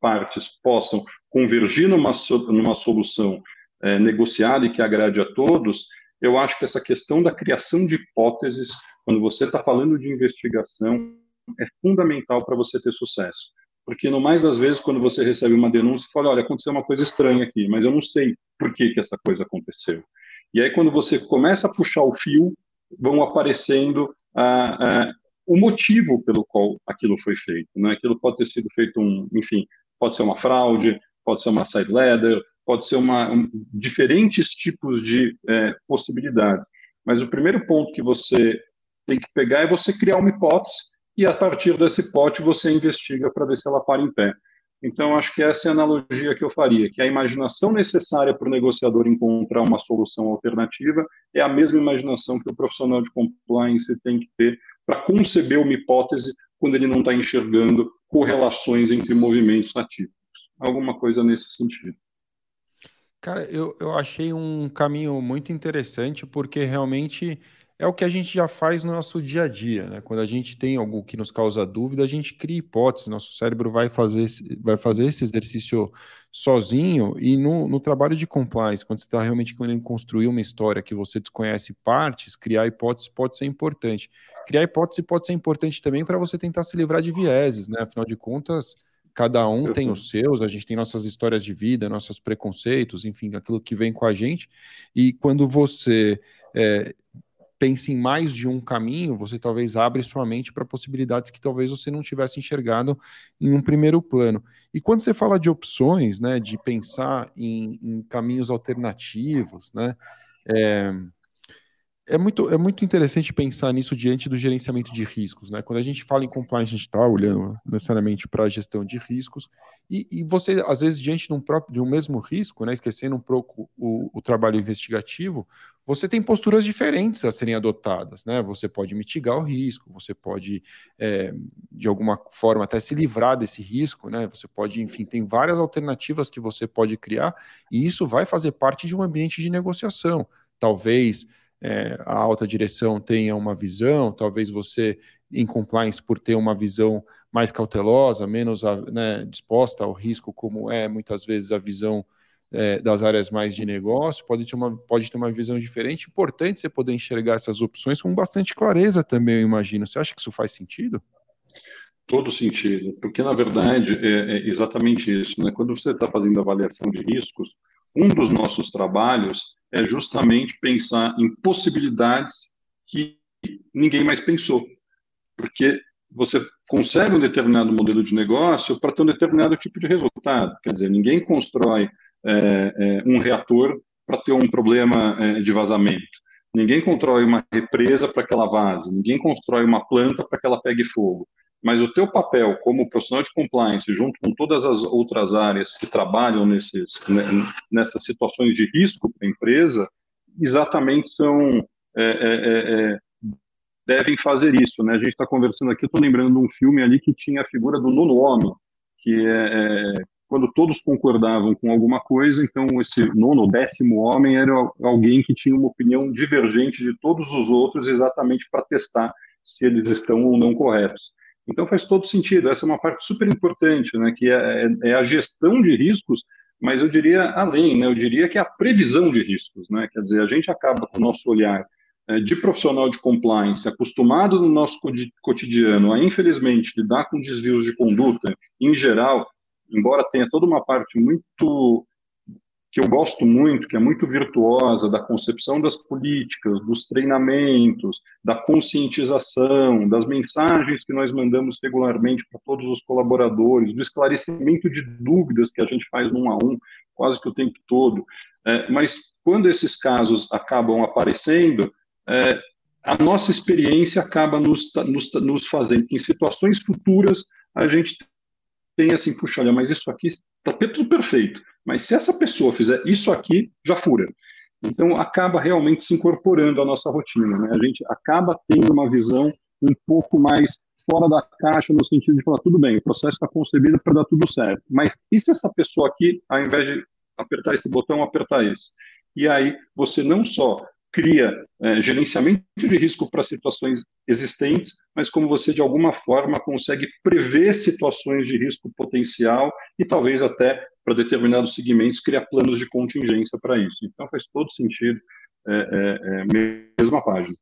partes possam convergir numa, numa solução é, negociada e que agrade a todos, eu acho que essa questão da criação de hipóteses, quando você está falando de investigação, é fundamental para você ter sucesso. Porque, no mais às vezes, quando você recebe uma denúncia, fala: olha, aconteceu uma coisa estranha aqui, mas eu não sei por que, que essa coisa aconteceu. E aí, quando você começa a puxar o fio, vão aparecendo ah, ah, o motivo pelo qual aquilo foi feito. Né? Aquilo pode ter sido feito, um, enfim, pode ser uma fraude, pode ser uma side letter, pode ser uma, um, diferentes tipos de é, possibilidades. Mas o primeiro ponto que você tem que pegar é você criar uma hipótese e a partir dessa hipótese você investiga para ver se ela para em pé. Então, acho que essa é a analogia que eu faria, que a imaginação necessária para o negociador encontrar uma solução alternativa é a mesma imaginação que o profissional de compliance tem que ter para conceber uma hipótese quando ele não está enxergando correlações entre movimentos ativos. Alguma coisa nesse sentido. Cara, eu, eu achei um caminho muito interessante, porque realmente é o que a gente já faz no nosso dia a dia, né? Quando a gente tem algo que nos causa dúvida, a gente cria hipóteses, nosso cérebro vai fazer, vai fazer esse exercício sozinho e no, no trabalho de compliance, quando você está realmente querendo construir uma história que você desconhece partes, criar hipóteses pode ser importante. Criar hipótese pode ser importante também para você tentar se livrar de vieses, né? Afinal de contas, Cada um tem os seus, a gente tem nossas histórias de vida, nossos preconceitos, enfim, aquilo que vem com a gente. E quando você é, pensa em mais de um caminho, você talvez abre sua mente para possibilidades que talvez você não tivesse enxergado em um primeiro plano. E quando você fala de opções, né, de pensar em, em caminhos alternativos, né, é, é muito, é muito interessante pensar nisso diante do gerenciamento de riscos. Né? Quando a gente fala em compliance, a gente está olhando necessariamente para a gestão de riscos, e, e, você, às vezes, diante de um, próprio, de um mesmo risco, né, esquecendo um pouco o, o, trabalho investigativo, você tem posturas diferentes a serem adotadas. Né? Você pode mitigar o risco, você pode, é, de alguma forma, até se livrar desse risco, né? você pode, enfim, tem várias alternativas que você pode criar, e isso vai fazer parte de um ambiente de negociação. Talvez é, a alta direção tenha uma visão, talvez você, em compliance, por ter uma visão mais cautelosa, menos né, disposta ao risco, como é muitas vezes a visão é, das áreas mais de negócio, pode ter, uma, pode ter uma visão diferente. Importante você poder enxergar essas opções com bastante clareza também, eu imagino. Você acha que isso faz sentido? Todo sentido, porque na verdade é, é exatamente isso. Né? Quando você está fazendo avaliação de riscos, um dos nossos trabalhos é justamente pensar em possibilidades que ninguém mais pensou. Porque você consegue um determinado modelo de negócio para ter um determinado tipo de resultado. Quer dizer, ninguém constrói é, é, um reator para ter um problema é, de vazamento. Ninguém constrói uma represa para que ela vaze. Ninguém constrói uma planta para que ela pegue fogo mas o teu papel como profissional de compliance, junto com todas as outras áreas que trabalham nesses, né, nessas situações de risco para a empresa, exatamente são é, é, é, é, devem fazer isso. Né? A gente está conversando aqui, estou lembrando de um filme ali que tinha a figura do nono homem, que é, é, quando todos concordavam com alguma coisa, então esse nono, décimo homem era alguém que tinha uma opinião divergente de todos os outros, exatamente para testar se eles estão ou não corretos. Então faz todo sentido. Essa é uma parte super importante, né? Que é, é, é a gestão de riscos, mas eu diria além, né? Eu diria que é a previsão de riscos, né? Quer dizer, a gente acaba com o nosso olhar é, de profissional de compliance, acostumado no nosso cotidiano a, infelizmente, lidar com desvios de conduta, em geral, embora tenha toda uma parte muito que eu gosto muito, que é muito virtuosa, da concepção das políticas, dos treinamentos, da conscientização, das mensagens que nós mandamos regularmente para todos os colaboradores, do esclarecimento de dúvidas que a gente faz um a um, quase que o tempo todo. É, mas quando esses casos acabam aparecendo, é, a nossa experiência acaba nos, nos, nos fazendo que em situações futuras a gente tem assim, puxa, olha, mas isso aqui está tudo perfeito, mas se essa pessoa fizer isso aqui, já fura. Então, acaba realmente se incorporando à nossa rotina. Né? A gente acaba tendo uma visão um pouco mais fora da caixa, no sentido de falar, tudo bem, o processo está concebido para dar tudo certo, mas e se essa pessoa aqui, ao invés de apertar esse botão, apertar esse? E aí, você não só cria é, gerenciamento de risco para situações existentes, mas como você, de alguma forma, consegue prever situações de risco potencial e talvez até para determinados segmentos criar planos de contingência para isso. Então, faz todo sentido, é, é, é, mesma página.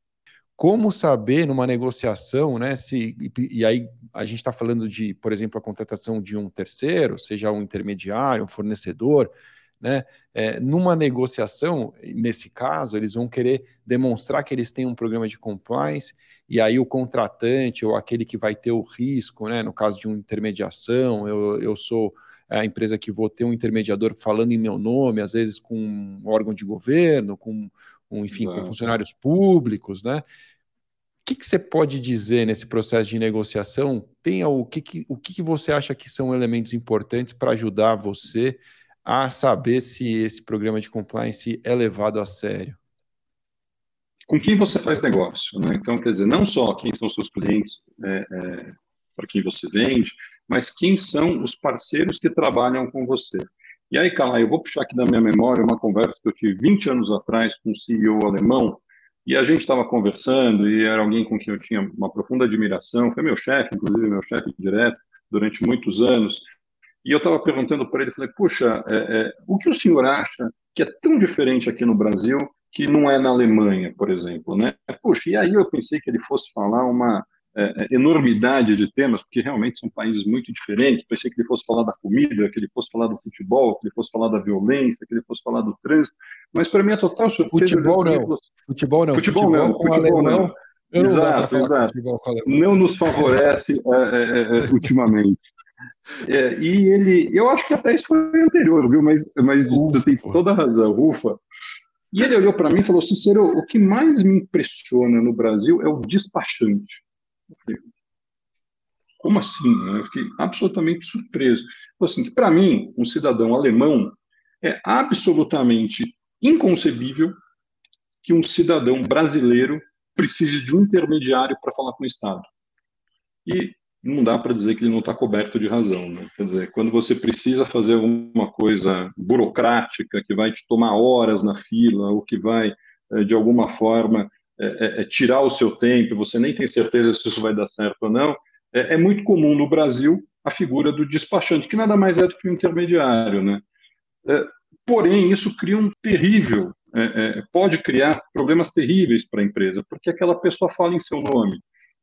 Como saber numa negociação, né? Se, e, aí a gente está falando de, por exemplo, a contratação de um terceiro, seja um intermediário, um fornecedor, né? É, numa negociação, nesse caso, eles vão querer demonstrar que eles têm um programa de compliance, e aí o contratante ou aquele que vai ter o risco, né? no caso de uma intermediação, eu, eu sou a empresa que vou ter um intermediador falando em meu nome, às vezes com um órgão de governo, com, um, enfim, com funcionários públicos, né? O que, que, você pode dizer nesse processo de negociação? Tem o que, que o que, que você acha que são elementos importantes para ajudar você a saber se esse programa de compliance é levado a sério? Com quem você faz negócio, né? Então, quer dizer, não só quem são seus clientes, é, é, para quem você vende, mas quem são os parceiros que trabalham com você. E aí, Carla, eu vou puxar aqui da minha memória uma conversa que eu tive 20 anos atrás com um CEO alemão, e a gente estava conversando, e era alguém com quem eu tinha uma profunda admiração, foi meu chefe, inclusive meu chefe direto, durante muitos anos, e eu estava perguntando para ele, falei, puxa, é, é, o que o senhor acha que é tão diferente aqui no Brasil que não é na Alemanha, por exemplo, né? Puxa, e aí eu pensei que ele fosse falar uma é, é, enormidade de temas, porque realmente são países muito diferentes. Pensei que ele fosse falar da comida, que ele fosse falar do futebol, que ele fosse falar da violência, que ele fosse falar do trânsito. Mas para mim é total surpresa. Futebol não. Futebol não. Futebol, futebol não. Futebol não. não. Exato, exato. Não nos favorece é, é, é, ultimamente. É, e ele, eu acho que até isso foi anterior, viu? Mas, mas você tem toda a razão, ufa. E ele olhou para mim e falou: Cicero, o que mais me impressiona no Brasil é o despachante. Eu falei, como assim? Eu fiquei absolutamente surpreso. Assim, para mim, um cidadão alemão é absolutamente inconcebível que um cidadão brasileiro precise de um intermediário para falar com o Estado. E não dá para dizer que ele não está coberto de razão. Né? Quer dizer, quando você precisa fazer alguma coisa burocrática que vai te tomar horas na fila ou que vai, eh, de alguma forma, é, é, tirar o seu tempo, você nem tem certeza se isso vai dar certo ou não, é, é, muito comum no Brasil a figura do despachante, que nada mais é do que um intermediário. Né? porém, isso cria um terrível, pode criar problemas terríveis para a empresa, porque aquela pessoa fala em seu nome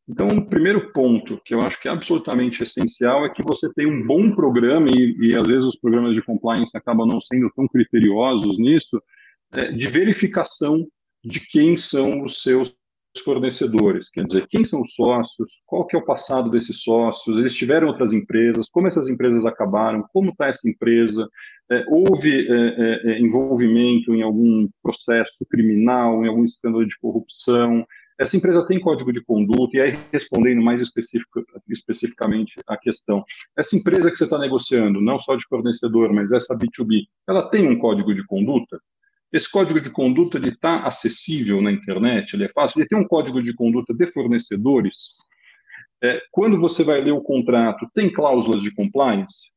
então, o primeiro ponto que eu acho que é absolutamente essencial é que você tenha um bom programa, e, e às vezes os programas de compliance acabam não sendo tão criteriosos nisso, é, de verificação de quem são os seus fornecedores, quer dizer, quem são os sócios, qual que é o passado desses sócios, eles tiveram outras empresas, como essas empresas acabaram, como está essa empresa, é, houve é, é, é, envolvimento em algum processo criminal, em algum escândalo de corrupção, essa empresa tem código de conduta, e aí respondendo mais especificamente a questão, essa empresa que você está negociando, não só de fornecedor, mas essa B2B, ela tem um código de conduta? Esse código de conduta está acessível na internet, ele é fácil, ele tem um código de conduta de fornecedores. É, quando você vai ler o contrato, tem cláusulas de compliance?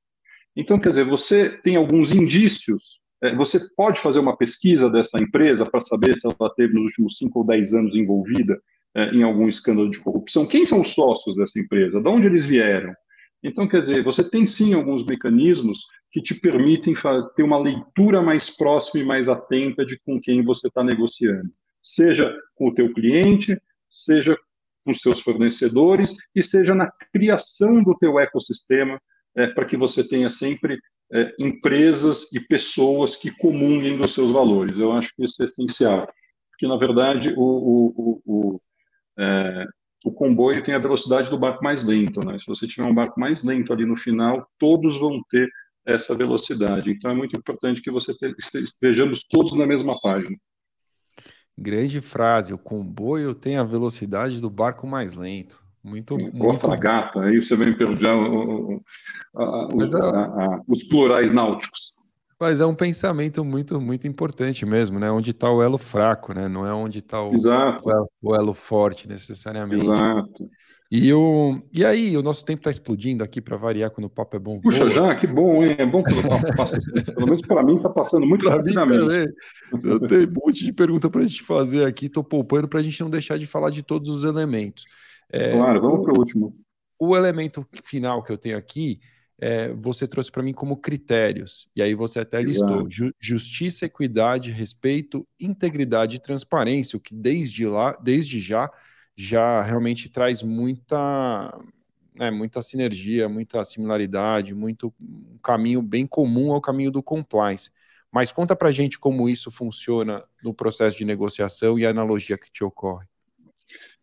Então, quer dizer, você tem alguns indícios é, você pode fazer uma pesquisa dessa empresa para saber se ela teve nos últimos 5 ou 10 anos envolvida é, em algum escândalo de corrupção. Quem são os sócios dessa empresa? De onde eles vieram? Então, quer dizer, você tem sim alguns mecanismos que te permitem ter uma leitura mais próxima e mais atenta de com quem você está negociando. Seja com o teu cliente, seja com os seus fornecedores e seja na criação do teu ecossistema, é, para que você tenha sempre é, empresas e pessoas que comunguem dos seus valores. Eu acho que isso é essencial, porque, na verdade, o, o, o, é, o comboio tem a velocidade do barco mais lento. Né? Se você tiver um barco mais lento ali no final, todos vão ter essa velocidade. Então, é muito importante que você te, estejamos todos na mesma página. Grande frase: o comboio tem a velocidade do barco mais lento. Muito, Ou fragata, aí você vem perder os, os plurais náuticos. Mas é um pensamento muito, muito importante mesmo, né? Onde está o elo fraco, né? Não é onde está o, o, elo, o elo forte necessariamente. Exato. E, o, e aí, o nosso tempo está explodindo aqui para variar quando o papo é bom. Puxa, já, que bom, hein? É bom que o papo passa. Pelo menos para mim está passando muito pra rapidamente. Eu tenho um monte de pergunta para a gente fazer aqui, estou poupando para a gente não deixar de falar de todos os elementos. É, claro, vamos para o último. O elemento final que eu tenho aqui, é, você trouxe para mim como critérios, e aí você até listou ju justiça, equidade, respeito, integridade e transparência, o que desde lá, desde já já realmente traz muita, né, muita sinergia, muita similaridade, muito um caminho bem comum ao caminho do compliance. Mas conta para gente como isso funciona no processo de negociação e a analogia que te ocorre.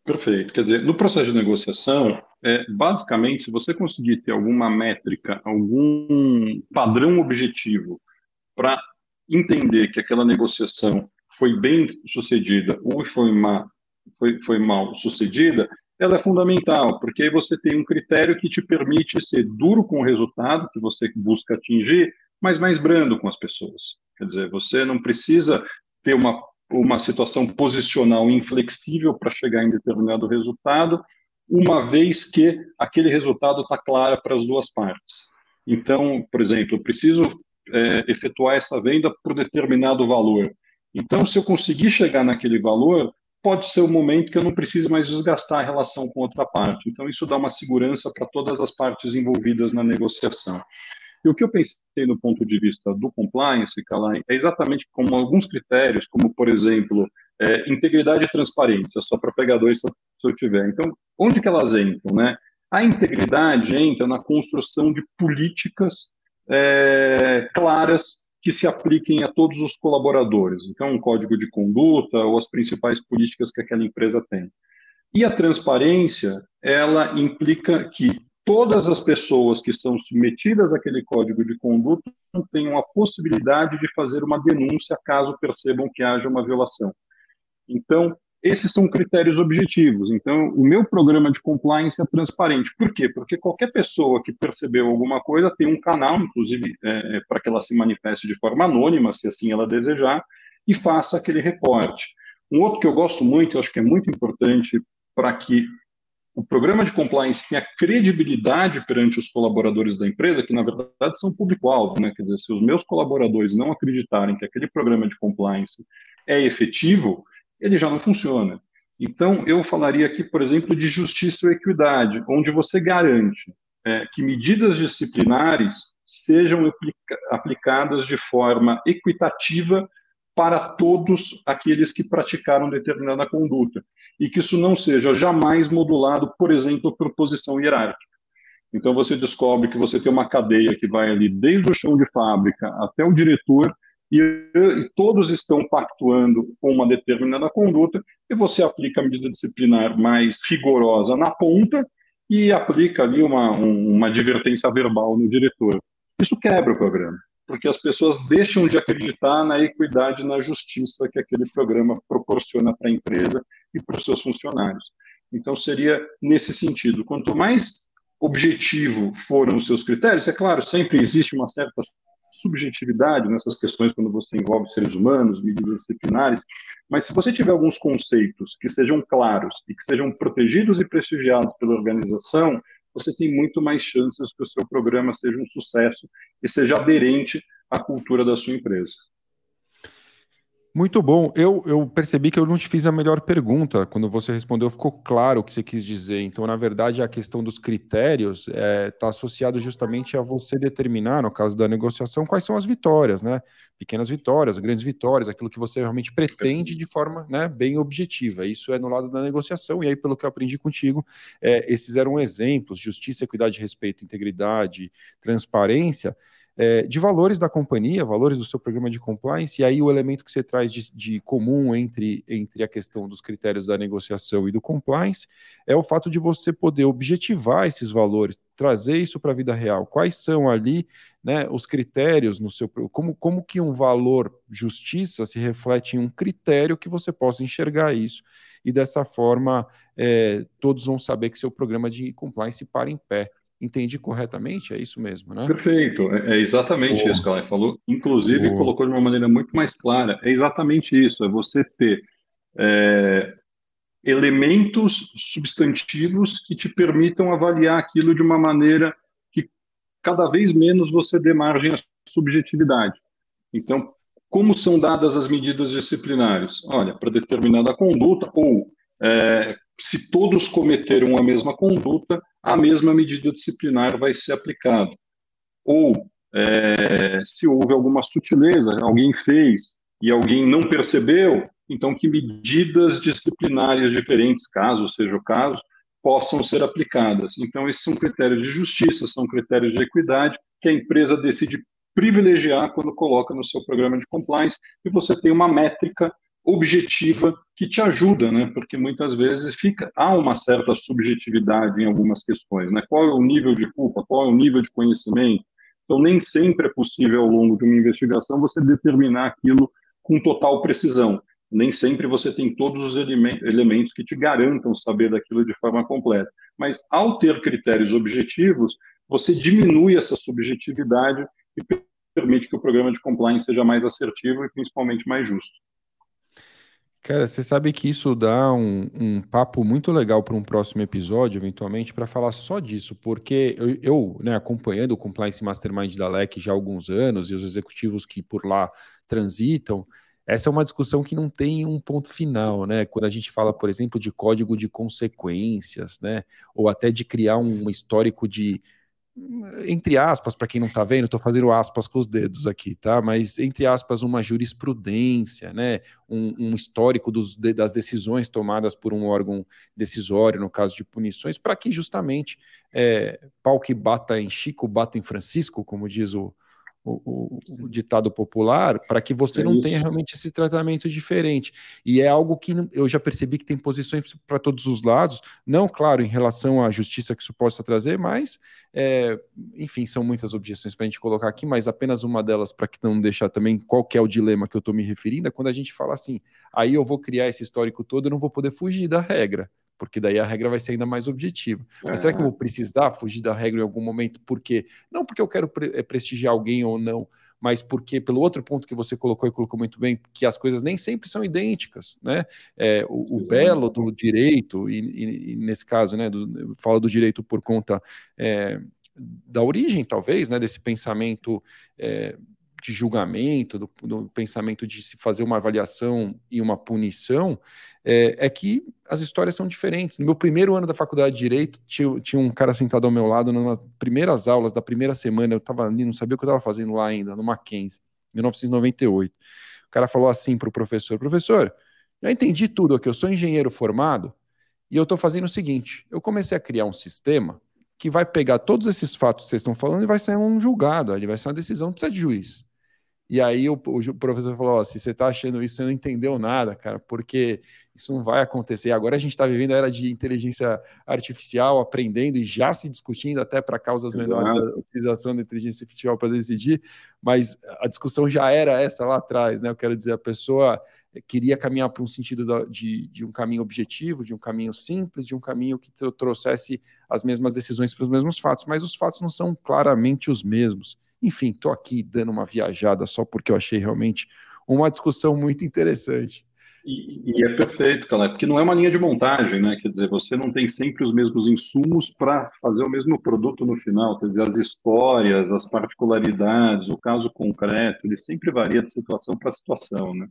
Perfeito. Quer dizer, no processo de negociação, é, basicamente, se você conseguir ter alguma métrica, algum padrão objetivo para entender que aquela negociação foi bem sucedida ou foi má foi, foi mal sucedida, ela é fundamental, porque aí você tem um critério que te permite ser duro com o resultado que você busca atingir, mas mais brando com as pessoas. Quer dizer, você não precisa ter uma, uma situação posicional inflexível para chegar em determinado resultado, uma vez que aquele resultado está claro para as duas partes. Então, por exemplo, eu preciso é, efetuar essa venda por determinado valor. Então, se eu conseguir chegar naquele valor, pode ser o momento que eu não precise mais desgastar a relação com outra parte. Então, isso dá uma segurança para todas as partes envolvidas na negociação. E o que eu pensei no ponto de vista do compliance, é exatamente como alguns critérios, como, por exemplo, é, integridade e transparência, só para pegar dois se eu tiver. Então, onde que elas entram? Né? A integridade entra na construção de políticas é, claras que se apliquem a todos os colaboradores. Então, um código de conduta ou as principais políticas que aquela empresa tem. E a transparência, ela implica que todas as pessoas que são submetidas àquele código de conduta tenham a possibilidade de fazer uma denúncia caso percebam que haja uma violação. Então, esses são critérios objetivos. Então, o meu programa de compliance é transparente. Por quê? Porque qualquer pessoa que percebeu alguma coisa tem um canal, inclusive, é, é, para que ela se manifeste de forma anônima, se assim ela desejar, e faça aquele reporte. Um outro que eu gosto muito, eu acho que é muito importante para que o programa de compliance tenha credibilidade perante os colaboradores da empresa, que na verdade são público-alvo, né? Quer dizer, se os meus colaboradores não acreditarem que aquele programa de compliance é efetivo, ele já não funciona. Então, eu falaria aqui, por exemplo, de justiça e equidade, onde você garante é, que medidas disciplinares sejam aplica aplicadas de forma equitativa para todos aqueles que praticaram determinada conduta, e que isso não seja jamais modulado, por exemplo, por posição hierárquica. Então, você descobre que você tem uma cadeia que vai ali desde o chão de fábrica até o diretor, e, e, todos estão pactuando com uma determinada conduta, e você aplica a medida disciplinar mais rigorosa na ponta e aplica ali uma, um, uma advertência verbal no diretor. Isso quebra o programa, porque as pessoas deixam de acreditar na equidade na justiça que aquele programa proporciona para a empresa e para os seus funcionários. Então, seria nesse sentido: quanto mais objetivo foram os seus critérios, é claro, sempre existe uma certa subjetividade nessas questões quando você envolve seres humanos, medidas disciplinares, mas se você tiver alguns conceitos que sejam claros e que sejam protegidos e prestigiados pela organização, você tem muito mais chances que o seu programa seja um sucesso e seja aderente à cultura da sua empresa. Muito bom. Eu, eu percebi que eu não te fiz a melhor pergunta. Quando você respondeu, ficou claro o que você quis dizer. Então, na verdade, a questão dos critérios está é, tá associado justamente a você determinar, no caso da negociação, quais são as vitórias, né? Pequenas vitórias, grandes vitórias, aquilo que você realmente pretende de forma né, bem objetiva. Isso é no lado da negociação. E aí, pelo que eu aprendi contigo, é, esses eram exemplos: justiça, equidade, respeito, integridade, transparência é, de valores da companhia, valores do seu programa de compliance, e aí o elemento que você traz de, de, comum entre, entre a questão dos critérios da negociação e do compliance é o fato de você poder objetivar esses valores, trazer isso para a vida real. Quais são ali né, os critérios no seu. Como, como que um valor justiça se reflete em um critério que você possa enxergar isso, e dessa forma é, todos vão saber que seu programa de compliance para em pé. Entendi corretamente? É isso mesmo, né? Perfeito, é, é exatamente isso que ela falou. Inclusive, colocou de uma maneira muito mais clara. É exatamente isso: é você ter é, elementos substantivos que te permitam avaliar aquilo de uma maneira que cada vez menos você dê margem à subjetividade. Então, como são dadas as medidas disciplinares? Olha, para determinada conduta, ou é, se todos cometeram a mesma conduta, a mesma medida disciplinar vai ser aplicada. Ou, é, se houve alguma sutileza, alguém fez e alguém não percebeu, então que medidas disciplinares diferentes, caso seja o caso, possam ser aplicadas. Então, esses são critérios de justiça, são critérios de equidade que a empresa decide privilegiar quando coloca no seu programa de compliance e você tem uma métrica objetiva que te ajuda, né? Porque muitas vezes fica há uma certa subjetividade em algumas questões, né? Qual é o nível de culpa, qual é o nível de conhecimento? Então nem sempre é possível ao longo de uma investigação você determinar aquilo com total precisão. Nem sempre você tem todos os elementos que te garantam saber daquilo de forma completa. Mas ao ter critérios objetivos, você diminui essa subjetividade e permite que o programa de compliance seja mais assertivo e principalmente mais justo. Cara, você sabe que isso dá um, um papo muito legal para um próximo episódio, eventualmente, para falar só disso, porque eu, eu né, acompanhando o Compliance Mastermind da LEC já há alguns anos e os executivos que por lá transitam, essa é uma discussão que não tem um ponto final, né? Quando a gente fala, por exemplo, de código de consequências, né? Ou até de criar um histórico de entre aspas, para quem não está vendo, estou fazendo aspas com os dedos aqui, tá? Mas entre aspas, uma jurisprudência, né? Um, um histórico dos, das decisões tomadas por um órgão decisório, no caso de punições, para que justamente é, pau que bata em Chico, bata em Francisco, como diz o, o, o, o ditado popular, para que você é não isso. tenha realmente esse tratamento diferente. E é algo que eu já percebi que tem posições para todos os lados, não, claro, em relação à justiça que isso possa trazer, mas, é, enfim, são muitas objeções para a gente colocar aqui, mas apenas uma delas, para que não deixar também qual é o dilema que eu estou me referindo, é quando a gente fala assim, aí eu vou criar esse histórico todo, eu não vou poder fugir da regra porque daí a regra vai ser ainda mais objetiva. Mas é. será que eu vou precisar fugir da regra em algum momento? Por quê? Não porque eu quero pre eh, prestigiar alguém ou não, mas porque, pelo outro ponto que você colocou e colocou muito bem, que as coisas nem sempre são idênticas, né? É, o, o belo do direito, e, e, e, nesse caso, né, do, fala do direito por conta é, da origem, talvez, né, desse pensamento é, de julgamento, do, do, pensamento de se fazer uma avaliação e uma punição, é, é, que as histórias são diferentes. No meu primeiro ano da faculdade de Direito, tinha, tinha um cara sentado ao meu lado, nas primeiras aulas da primeira semana, eu estava ali, não sabia o que eu estava fazendo lá ainda, no Mackenzie, 1998. O cara falou assim para o professor: professor, já entendi tudo aqui, eu sou engenheiro formado e eu estou fazendo o seguinte: eu comecei a criar um sistema que vai pegar todos esses fatos que vocês estão falando e vai sair um julgado, ele vai ser uma decisão, precisa de juiz. E aí o, o professor falou: oh, se você está achando isso, você não entendeu nada, cara, porque isso não vai acontecer. Agora a gente está vivendo a era de inteligência artificial, aprendendo e já se discutindo até para causas Exato. menores a utilização da inteligência artificial para decidir, mas a discussão já era essa lá atrás, né? Eu quero dizer, a pessoa queria caminhar para um sentido de, de um caminho objetivo, de um caminho simples, de um caminho que trouxesse as mesmas decisões para os mesmos fatos, mas os fatos não são claramente os mesmos. Enfim, estou aqui dando uma viajada só porque eu achei realmente uma discussão muito interessante. E, e, é perfeito, Caleb, porque não é uma linha de montagem, né? Quer dizer, você não tem sempre os mesmos insumos para fazer o mesmo produto no final. Quer dizer, as histórias, as particularidades, o caso concreto, ele sempre varia de situação para situação, né?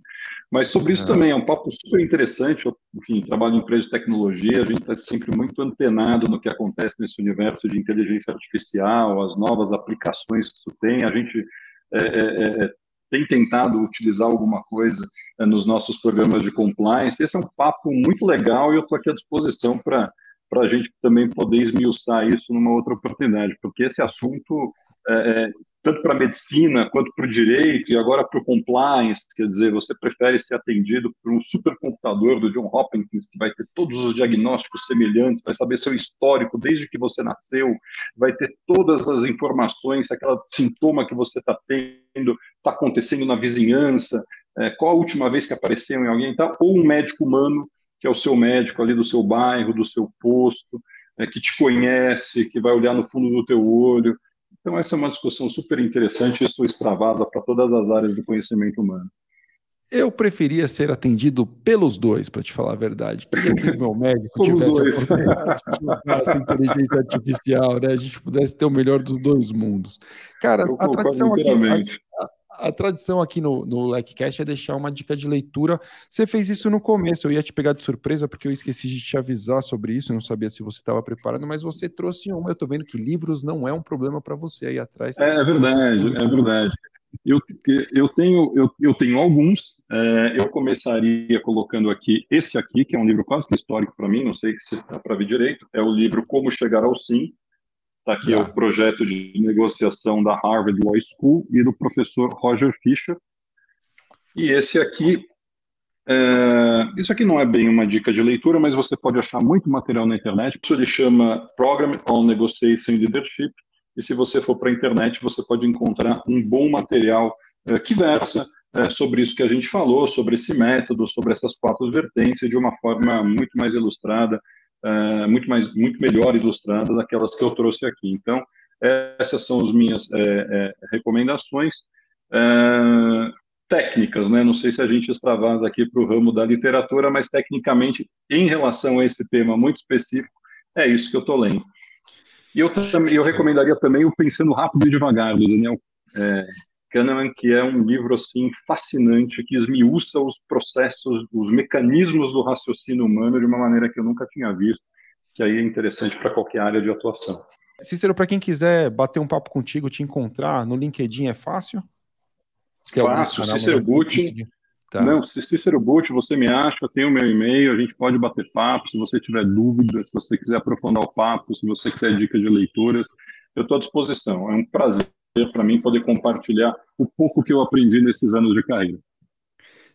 Mas sobre isso é. também é um papo super interessante. Eu, enfim, trabalho em empresa de tecnologia, a gente está sempre muito antenado no que acontece nesse universo de inteligência artificial, as novas aplicações que isso tem. A gente é, é, é tem tentado utilizar alguma coisa é, nos nossos programas de compliance. Esse é um papo muito legal e eu estou aqui à disposição para a gente também poder esmiuçar isso numa outra oportunidade, porque esse assunto é, tanto para a medicina quanto para o direito e agora para o compliance, quer dizer, você prefere ser atendido por um supercomputador do John Hopkins que vai ter todos os diagnósticos semelhantes, vai saber seu histórico desde que você nasceu, vai ter todas as informações, aquele sintoma que você está tendo está acontecendo na vizinhança, é, qual a última vez que apareceu em alguém, tá? ou um médico humano que é o seu médico ali do seu bairro, do seu posto, é, que te conhece, que vai olhar no fundo do teu olho, então, essa é uma discussão super interessante, isso extravasa para todas as áreas do conhecimento humano. Eu preferia ser atendido pelos dois, para te falar a verdade. Queria que o meu médico tivesse dois. a inteligência artificial, né? A gente pudesse ter o melhor dos dois mundos. Cara, Eu a tradição aqui, a, tradição aqui no, no LecCast é deixar uma dica de leitura. Você fez isso no começo, eu ia te pegar de surpresa porque eu esqueci de te avisar sobre isso, não sabia se você estava preparado, mas você trouxe uma. Eu estou vendo que livros não é um problema para você aí atrás. É, é verdade, é verdade. Eu, eu, tenho, eu, eu tenho alguns. É, eu começaria colocando aqui esse aqui, que é um livro quase que histórico para mim, não sei se dá para ver direito. É o livro Como Chegar ao Sim, Está aqui o projeto de negociação da Harvard Law School e do professor Roger Fisher. E esse aqui, é, isso aqui não é bem uma dica de leitura, mas você pode achar muito material na internet. Isso ele chama Program on Negotiation Leadership. E se você for para a internet, você pode encontrar um bom material é, que versa é, sobre isso que a gente falou, sobre esse método, sobre essas quatro vertentes, de uma forma muito mais ilustrada é, muito mais, muito melhor ilustradas daquelas que eu trouxe aqui. Então, essas são as minhas é, recomendações técnicas, né? Não sei se a gente extravasa aqui para o ramo da literatura, mas tecnicamente, em relação a esse tema muito específico, é isso que eu estou lendo. E eu, eu recomendaria também o Pensando Rápido e Devagar, do Daniel é, Kahneman, que é um livro assim fascinante, que esmiuça os processos, os mecanismos do raciocínio humano de uma maneira que eu nunca tinha visto, que aí é interessante para qualquer área de atuação. Cícero, para quem quiser bater um papo contigo, te encontrar no LinkedIn é fácil? Tem fácil, Cícero Butti. Tá. Não, Cícero Butti, você me acha, tem o meu e-mail, a gente pode bater papo, se você tiver dúvidas, se você quiser aprofundar o papo, se você quiser dicas de leituras, eu estou à disposição. É um prazer para mim poder compartilhar o pouco que eu aprendi nesses anos de carreira.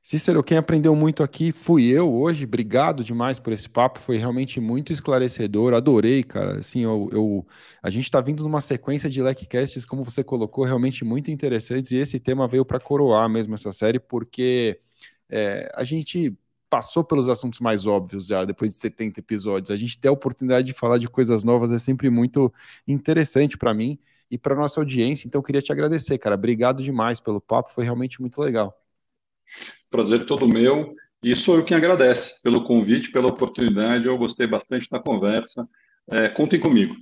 Cícero, quem aprendeu muito aqui fui eu hoje. Obrigado demais por esse papo, foi realmente muito esclarecedor. Adorei, cara. Assim, eu, eu a gente está vindo numa sequência de leckcasts, como você colocou, realmente muito interessantes. E esse tema veio para coroar mesmo essa série, porque é, a gente passou pelos assuntos mais óbvios já depois de 70 episódios. A gente ter a oportunidade de falar de coisas novas é sempre muito interessante para mim e para nossa audiência. Então, eu queria te agradecer, cara. Obrigado demais pelo papo, foi realmente muito legal. Prazer todo meu. E sou eu quem agradece pelo convite, pela oportunidade. Eu gostei bastante da conversa. É, contem comigo.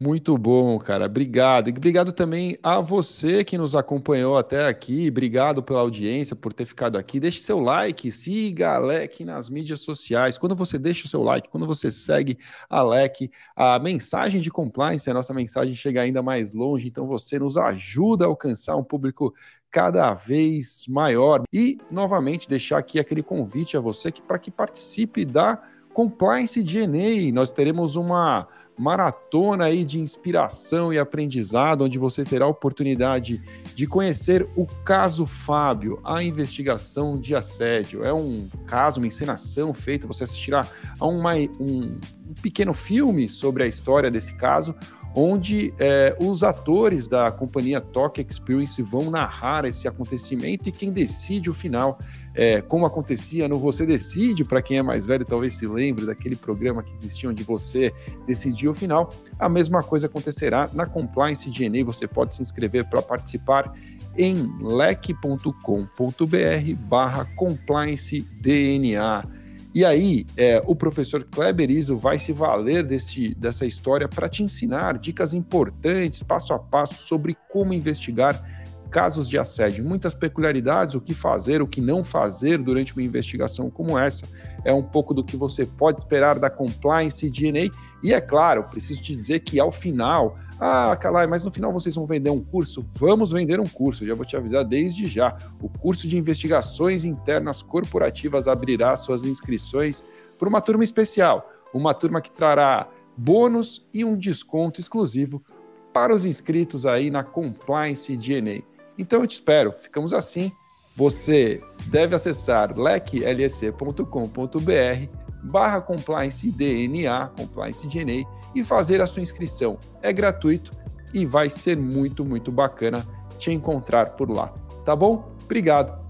Muito bom, cara. Obrigado. E obrigado também a você que nos acompanhou até aqui. Obrigado pela audiência, por ter ficado aqui. Deixe seu like, siga a Alec nas mídias sociais. Quando você deixa o seu like, quando você segue a Alec, a mensagem de compliance, a nossa mensagem chega ainda mais longe. Então você nos ajuda a alcançar um público cada vez maior. E, novamente, deixar aqui aquele convite a você que para que participe da Compliance DNA. Nós teremos uma maratona aí de inspiração e aprendizado, onde você terá a oportunidade de conhecer o caso Fábio, a investigação de assédio. É um caso, uma encenação feita, você assistirá a uma, um, um pequeno filme sobre a história desse caso, onde é, os atores da companhia Talk Experience vão narrar esse acontecimento e quem decide o final, é, como acontecia no Você Decide, para quem é mais velho talvez se lembre daquele programa que existia onde você decidia o final, a mesma coisa acontecerá na Compliance DNA, você pode se inscrever para participar em lec.com.br barra compliance DNA. E aí, é, o professor Kleber Iso vai se valer desse, dessa história para te ensinar dicas importantes, passo a passo, sobre como investigar casos de assédio. Muitas peculiaridades, o que fazer, o que não fazer durante uma investigação como essa. É um pouco do que você pode esperar da Compliance DNA. E é claro, preciso te dizer que ao final ah, Calai, mas no final vocês vão vender um curso? Vamos vender um curso, já vou te avisar desde já. O curso de investigações internas corporativas abrirá suas inscrições para uma turma especial, uma turma que trará bônus e um desconto exclusivo para os inscritos aí na Compliance DNA. Então eu te espero, ficamos assim. Você deve acessar leclec.com.br barra compliance DNA, compliance DNA e fazer a sua inscrição. É gratuito e vai ser muito, muito bacana te encontrar por lá. Tá bom? Obrigado